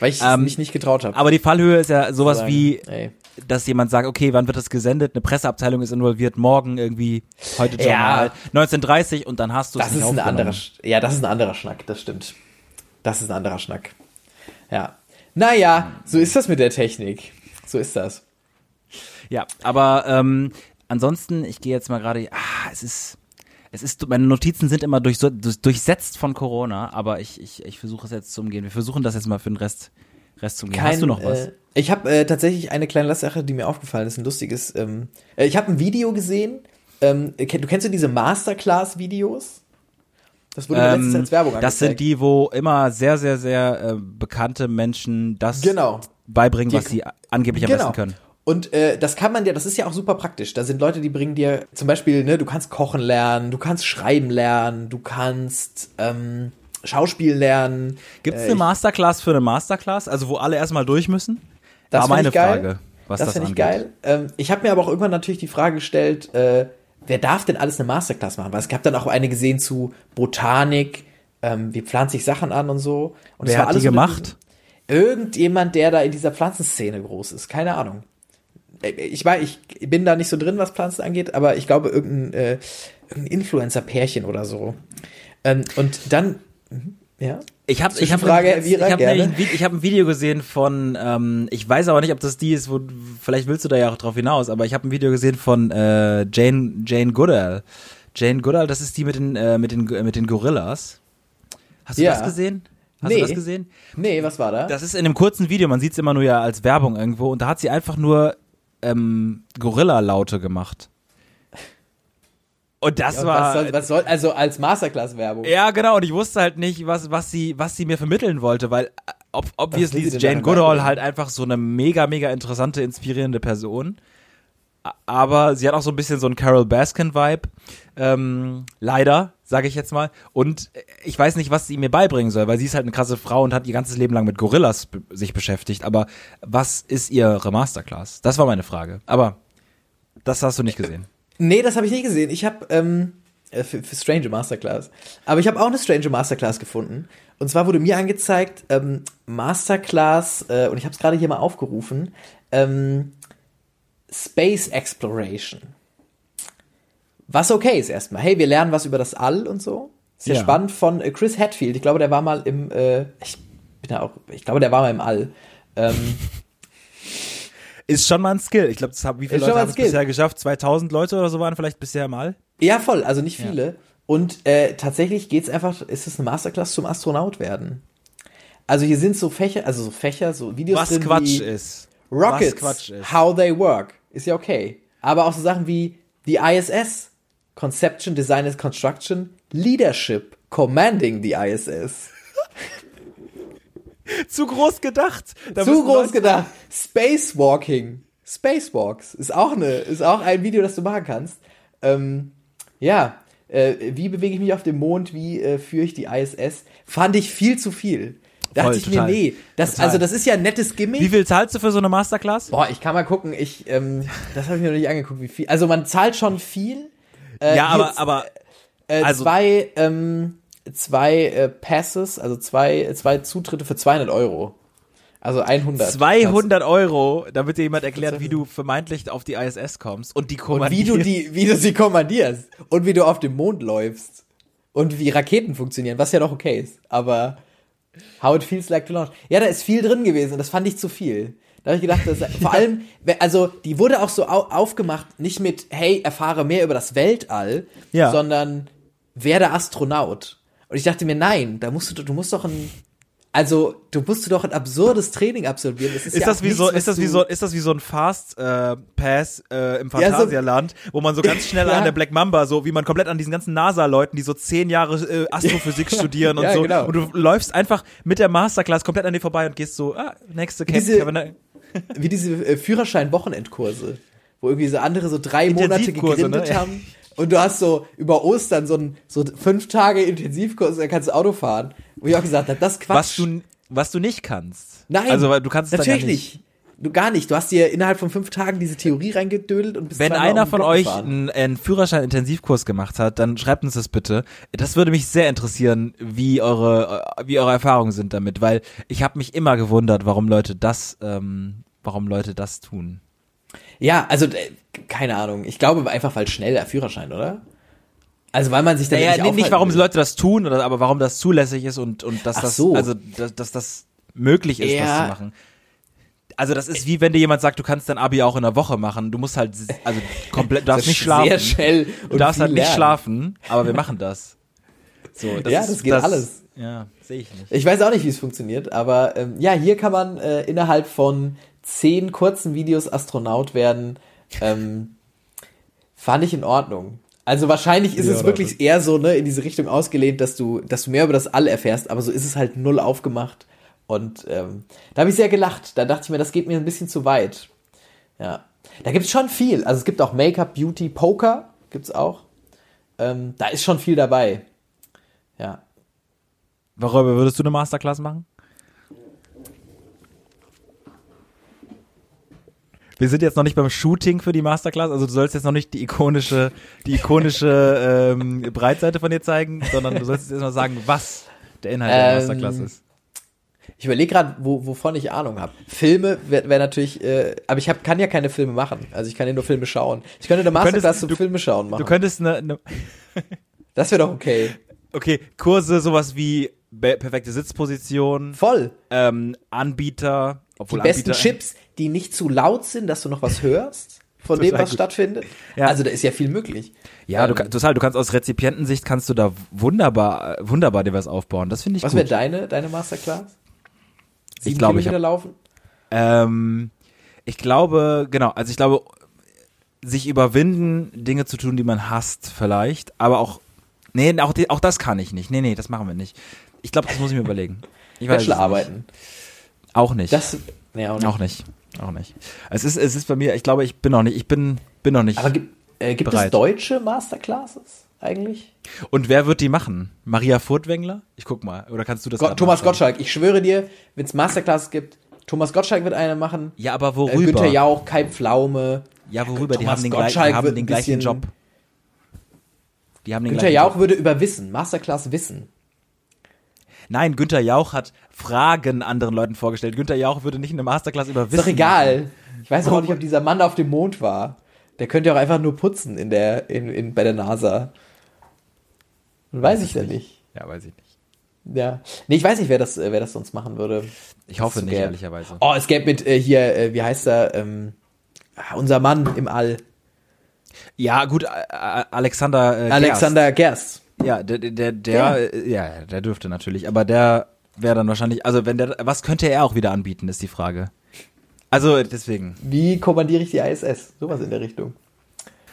Weil ich Ähm, mich nicht getraut habe. Aber die Fallhöhe ist ja sowas sagen, wie, ey. dass jemand sagt, okay, wann wird das gesendet? Eine Presseabteilung ist involviert, morgen irgendwie, heute Journal, 1930 und dann hast du es nicht ist ein anderer, ja, das ist ein anderer Schnack, das stimmt. Das ist ein anderer Schnack. Ja. Naja, so ist das mit der Technik. So ist das. Ja, aber ähm, ansonsten, ich gehe jetzt mal gerade, ah, es ist, es ist, meine Notizen sind immer durch, durch, durchsetzt von Corona, aber ich, ich, ich versuche es jetzt zu umgehen. Wir versuchen das jetzt mal für den Rest, Rest zu umgehen. Hast du noch was? Äh, ich habe äh, tatsächlich eine kleine Sache, die mir aufgefallen ist, ein lustiges. Ähm, äh, ich habe ein Video gesehen. Ähm, du kennst du diese Masterclass-Videos? Das wurde mir letztens als Werbung Ähm, das sind angezeigt. die, wo immer sehr, sehr, sehr äh, bekannte Menschen das Genau. beibringen, Die- was sie angeblich am besten können. Und äh, das kann man dir, das ist ja auch super praktisch. Da sind Leute, die bringen dir zum Beispiel, ne, du kannst kochen lernen, du kannst schreiben lernen, du kannst ähm, Schauspiel lernen. Gibt es Äh, eine Masterclass für eine Masterclass, also wo alle erstmal durch müssen? Das War meine. Frage, was das das, finde ich geil. Ähm, ich habe mir aber auch irgendwann natürlich die Frage gestellt, äh, wer darf denn alles eine Masterclass machen? Weil es gab dann auch eine gesehen zu Botanik, ähm, wie pflanze ich Sachen an und so. Und es Wer war hat die alles so gemacht? Irgendjemand, der da in dieser Pflanzenszene groß ist. Keine Ahnung. Äh, Ich weiß, ich bin da nicht so drin, was Pflanzen angeht, aber ich glaube, irgendein, äh, irgendein Influencer-Pärchen oder so. Ähm, und dann Ja? Ich habe ich hab, ich hab, gerne. ein ich hab ein Video gesehen von, ähm, ich weiß aber nicht, ob das die ist, wo vielleicht willst du da ja auch drauf hinaus, aber ich habe ein Video gesehen von äh, Jane Jane Goodall. Jane Goodall, das ist die mit den äh, mit den mit den Gorillas. Hast du Ja. das gesehen? Hast Nee. du das gesehen? Nee, was war da? Das ist in einem kurzen Video, man sieht es immer nur ja als Werbung irgendwo und da hat sie einfach nur ähm, Gorilla-Laute gemacht. Und das Ja, und war was, soll, was soll, also als Masterclass-Werbung. ja, genau, und ich wusste halt nicht, was, was, sie, was sie mir vermitteln wollte, weil äh, ob, obviously ist Jane Goodall halt einfach so eine mega, mega interessante, inspirierende Person. Aber sie hat auch so ein bisschen so einen Carol Baskin-Vibe. Ähm, leider, sage ich jetzt mal. Und äh, ich weiß nicht, was sie mir beibringen soll, weil sie ist halt eine krasse Frau und hat ihr ganzes Leben lang mit Gorillas sich beschäftigt. Aber was ist ihre Masterclass? Das war meine Frage. Aber das hast du nicht gesehen. Nee, das habe ich nicht gesehen. Ich habe ähm, äh, für, für Stranger Masterclass. Aber ich habe auch eine Stranger Masterclass gefunden. Und zwar wurde mir angezeigt ähm, Masterclass äh, und ich habe es gerade hier mal aufgerufen. Ähm, Space Exploration. Was okay ist erstmal. Hey, wir lernen was über das All und so. Ist ja, Ja. spannend von äh, Chris Hadfield. Ich glaube, der war mal im. Äh, ich bin ja auch. Ich glaube, der war mal im All. Ähm, Ist schon mal ein Skill. Ich glaube, das haben, wie viele Leute haben es bisher geschafft? 2000 Leute oder so waren vielleicht bisher mal. Ja, voll, also nicht viele. Und äh, tatsächlich geht's einfach, ist es eine Masterclass zum Astronaut werden. Also hier sind so Fächer, also so Fächer, so Videos Was drin Quatsch ist. Rockets, how they work, ist ja okay. Aber auch so Sachen wie die ISS, Conception, Design and Construction, Leadership, Commanding the ISS. Zu groß gedacht. Da Zu groß Leute- gedacht. Spacewalking. Spacewalks ist auch eine, ist auch ein Video, das du machen kannst. Ähm, ja, äh, wie bewege ich mich auf dem Mond? Wie äh, führe ich die ISS? Fand ich viel zu viel. Dachte Voll, ich total. mir, nee, das, Total. also das ist ja ein nettes Gimmick. Wie viel zahlst du für so eine Masterclass? Boah, ich kann mal gucken. Ich, ähm, das habe ich mir noch nicht angeguckt, wie viel. Also man zahlt schon viel. Äh, ja, aber, aber äh, also- zwei, ähm, zwei äh, Passes, also zwei, zwei Zutritte für 200 Euro. Also 100. 200 Euro, damit dir jemand erklärt, wie du vermeintlich auf die ISS kommst und die Und wie du die, wie du sie kommandierst und wie du auf dem Mond läufst und wie Raketen funktionieren, was ja doch okay ist. Aber how it feels like to launch. Ja, da ist viel drin gewesen. Das fand ich zu viel. Da habe ich gedacht, dass, vor allem, also die wurde auch so au aufgemacht, nicht mit Hey, erfahre mehr über das Weltall, Ja. sondern werde Astronaut. Und ich dachte mir, nein, da musst du, du musst doch ein also, du musst doch ein absurdes Training absolvieren. Das ist, Ist ja das wie nichts, so, ist das wie so, ist das wie so ein Fast äh, Pass äh, im Ja, so- Phantasialand, wo man so ganz schnell Ja. an der Black Mamba, so wie man komplett an diesen ganzen NASA-Leuten, die so zehn Jahre äh, Astrophysik studieren und Ja, so, genau. und du läufst einfach mit der Masterclass komplett an dir vorbei und gehst so, ah, nächste Camp, Diese- Kevin, wie diese äh, Führerschein-Wochenendkurse, wo irgendwie so andere so drei Monate gegrindet ne? Haben. Und du hast so über Ostern so, ein, so fünf Tage Intensivkurs, dann kannst du Auto fahren. Wo ich auch gesagt habe, das ist Quatsch. was du, was du nicht kannst. Nein, also du kannst es natürlich ja nicht. nicht. Du gar nicht. Du hast dir innerhalb von fünf Tagen diese Theorie reingedödelt und bist Wenn einer von euch einen, einen Führerschein-Intensivkurs gemacht hat, dann schreibt uns das bitte. Das würde mich sehr interessieren, wie eure, äh, wie eure Erfahrungen sind damit, weil ich habe mich immer gewundert, warum Leute das, ähm, warum Leute das tun. Ja, also äh, keine Ahnung. Ich glaube einfach, weil schnell der Führerschein, oder? Also weil man sich da Naja, nicht nicht warum will. Leute das tun, oder, aber warum das zulässig ist und, und dass Ach das, so. also, dass, dass das möglich ist, das Ja. zu machen. Also das ist wie wenn dir jemand sagt, du kannst dein Abi auch in einer Woche machen. Du musst halt, also komplett, du darfst Das nicht schlafen. Sehr schnell. Du und darfst viel halt nicht lernen. schlafen, aber wir machen das. So, das Ja, ist, das geht alles. Ja, sehe ich nicht. Ich weiß auch nicht, wie es funktioniert, aber ähm, ja, hier kann man äh, innerhalb von zehn kurzen Videos Astronaut werden. Ähm, fand ich in Ordnung. Also wahrscheinlich ist Ja, es wirklich eher so ne in diese Richtung ausgelehnt, dass du, dass du mehr über das All erfährst, aber so ist es halt null aufgemacht. Und ähm, da habe ich sehr gelacht. Da dachte ich mir, das geht mir ein bisschen zu weit. Ja, da gibt's schon viel. Also es gibt auch Make-up, Beauty, Poker gibt's auch. Ähm, da ist schon viel dabei. Ja. Worüber würdest du eine Masterclass machen? Wir sind jetzt noch nicht beim Shooting für die Masterclass, also du sollst jetzt noch nicht die ikonische, die ikonische ähm, Breitseite von dir zeigen, sondern du sollst jetzt erstmal sagen, was der Inhalt der Ähm, Masterclass ist. Ich überlege gerade, wo, wovon ich Ahnung habe. Filme wäre wär natürlich, äh, aber ich hab, kann ja keine Filme machen. Also ich kann ja nur Filme schauen. Ich könnte eine Masterclass könntest- zum du- Filme schauen machen. Du könntest eine, eine das wäre doch okay. okay, Kurse sowas wie perfekte Sitzposition, Voll. ähm, Anbieter, Die obwohl besten Anbieter, Chips, die nicht zu laut sind, dass du noch was hörst von dem, was gut. stattfindet. Ja. Also da ist ja viel möglich. Ja, du, Ähm, kann- total. Du kannst aus Rezipientensicht kannst du da wunderbar, wunderbar dir was aufbauen. Das finde ich Was gut. wäre deine, deine Masterclass? Sieben glaube, ich hab- laufen? Ähm, ich glaube, genau, also ich glaube, sich überwinden, Dinge zu tun, die man hasst, vielleicht, aber auch, nee, auch, auch das kann ich nicht. Nee, nee, das machen wir nicht. Ich glaube, das muss ich mir überlegen. Ich weiß es Bachelorarbeiten. nicht. Auch nicht. Das, nee, auch nicht. auch nicht. Auch nicht. Es ist, es ist bei mir, ich glaube, ich bin noch nicht, ich bin, bin noch nicht. Aber gibt, äh, gibt es deutsche Masterclasses eigentlich? Und wer wird die machen? Maria Furtwängler? Ich guck mal. Oder kannst du das Go Thomas nachschauen? Gottschalk, ich schwöre dir, wenn es Masterclasses gibt, Thomas Gottschalk wird eine machen. Ja, aber Äh, worüber? Günther Jauch, Kai Pflaume. ja, worüber? Die Thomas haben den, gleich, die Gottschalk haben den gleichen Job. Die haben den Günther Jauch Job. würde über Wissen, Masterclass Wissen. Nein, Günther Jauch hat Fragen anderen Leuten vorgestellt. Günther Jauch würde nicht eine Masterclass über Ist Wissen. doch egal. Ich weiß auch nicht, ob dieser Mann auf dem Mond war. Der könnte auch einfach nur putzen in der, in, in, bei der NASA. Weiß ich ja nicht. Ja, weiß ich nicht. Ja. Nee, ich weiß nicht, wer das, wer das sonst machen würde. Ich hoffe nicht, gäbe- ehrlicherweise. Oh, es gäbe mit äh, hier, äh, wie heißt er, ähm, ah, unser Mann im All. Ja, gut, äh, äh, Alexander äh, Alexander Gerst. Ja, der, der, der, äh, ja, der dürfte natürlich, aber der wäre dann wahrscheinlich, also wenn der, was könnte er auch wieder anbieten, ist die Frage. Also deswegen, Wie kommandiere ich die ISS? Sowas in der Richtung.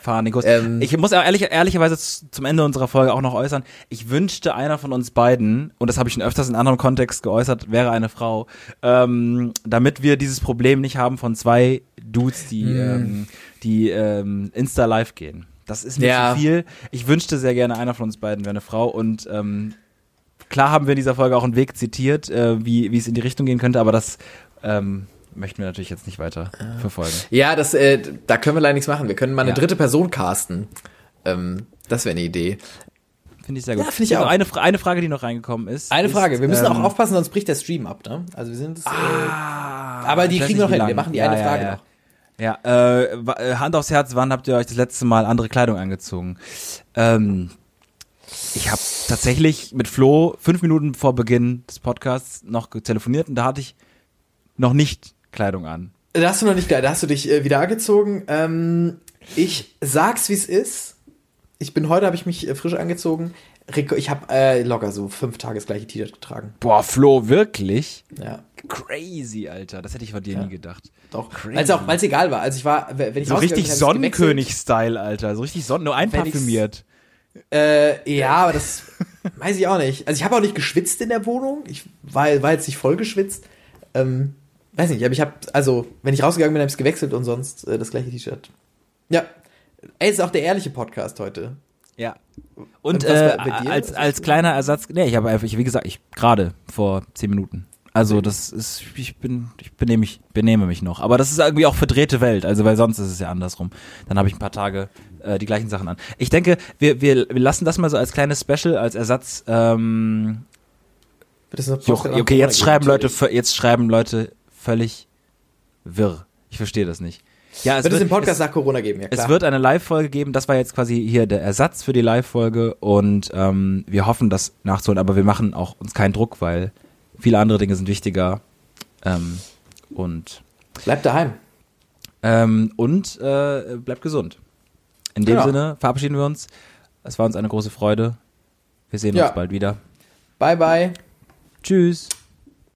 Kurs. Ähm. ich muss auch ehrlich, ehrlicherweise zum Ende unserer Folge auch noch äußern, ich wünschte einer von uns beiden, und das habe ich schon öfters in anderem Kontext geäußert, wäre eine Frau, ähm, damit wir dieses Problem nicht haben von zwei Dudes, die, Hm. ähm, die ähm, Insta live gehen. Das ist mir Ja. zu viel. Ich wünschte sehr gerne, einer von uns beiden wäre eine Frau und ähm, klar haben wir in dieser Folge auch einen Weg zitiert, äh, wie, wie es in die Richtung gehen könnte, aber das ähm, möchten wir natürlich jetzt nicht weiter verfolgen. Ja, das, äh, da können wir leider nichts machen. Wir können mal eine Ja. dritte Person casten. Ähm, das wäre eine Idee. Finde ich sehr gut. Ja, finde ich Also auch. Eine, eine Frage, die noch reingekommen ist. Eine ist, Frage. Wir müssen ähm, auch aufpassen, sonst bricht der Stream ab, ne? Also wir sind, äh, Ah, aber die kriegen wir noch hin. Wir machen die Ja, eine Frage noch. Ja, äh, äh, Hand aufs Herz, wann habt ihr euch das letzte Mal andere Kleidung angezogen? Ähm, ich habe tatsächlich mit Flo fünf Minuten vor Beginn des Podcasts noch telefoniert und da hatte ich noch nicht Kleidung an. Da hast du noch nicht geil, da hast du dich äh, wieder angezogen. Ähm, ich sag's, wie's ist. Ich bin heute, habe ich mich äh, frisch angezogen. Rico, Ich habe äh, locker so fünf Tage das gleiche T-Shirt getragen. Boah, Flo, wirklich? Ja, Crazy, Alter. Das hätte ich von dir nie gedacht. doch. Crazy. Weil es auch, weil es egal war. Also ich war, wenn ich So richtig Sonnenkönig-Style, Alter. So richtig Sonnen, nur einparfümiert. Äh, ja, aber das weiß ich auch nicht. Also ich habe auch nicht geschwitzt in der Wohnung. Ich war, war jetzt nicht voll geschwitzt. Ähm, weiß nicht, aber ich habe, also wenn ich rausgegangen bin, habe ich es gewechselt und sonst äh, das gleiche T-Shirt. Ja. Ey, ist auch der ehrliche Podcast heute. Ja. Und Und äh, bei- bei dir? als, als kleiner Ersatz, nee, ich habe einfach, ich, wie gesagt, ich gerade vor zehn Minuten. Also das ist, ich bin, ich benehme mich, benehme mich noch. Aber das ist irgendwie auch verdrehte Welt, also weil sonst ist es ja andersrum. Dann habe ich ein paar Tage äh, die gleichen Sachen an. Ich denke, wir, wir, wir lassen das mal so als kleines Special, als Ersatz. Ähm, Wird das noch Jo, Podcast okay, jetzt schreiben Leute, jetzt schreiben Leute völlig wirr. Ich verstehe das nicht. Ja, es Wird es den Podcast es, nach Corona geben, ja klar. es wird eine Live-Folge geben. Das war jetzt quasi hier der Ersatz für die Live-Folge und ähm, wir hoffen, das nachzuholen. Aber wir machen auch uns keinen Druck, weil viele andere Dinge sind wichtiger. Ähm, und Bleibt daheim. ähm, und äh, bleibt gesund. In dem Genau. Sinne verabschieden wir uns. Es war uns eine große Freude. Wir sehen Ja. uns bald wieder. Bye, bye. Tschüss.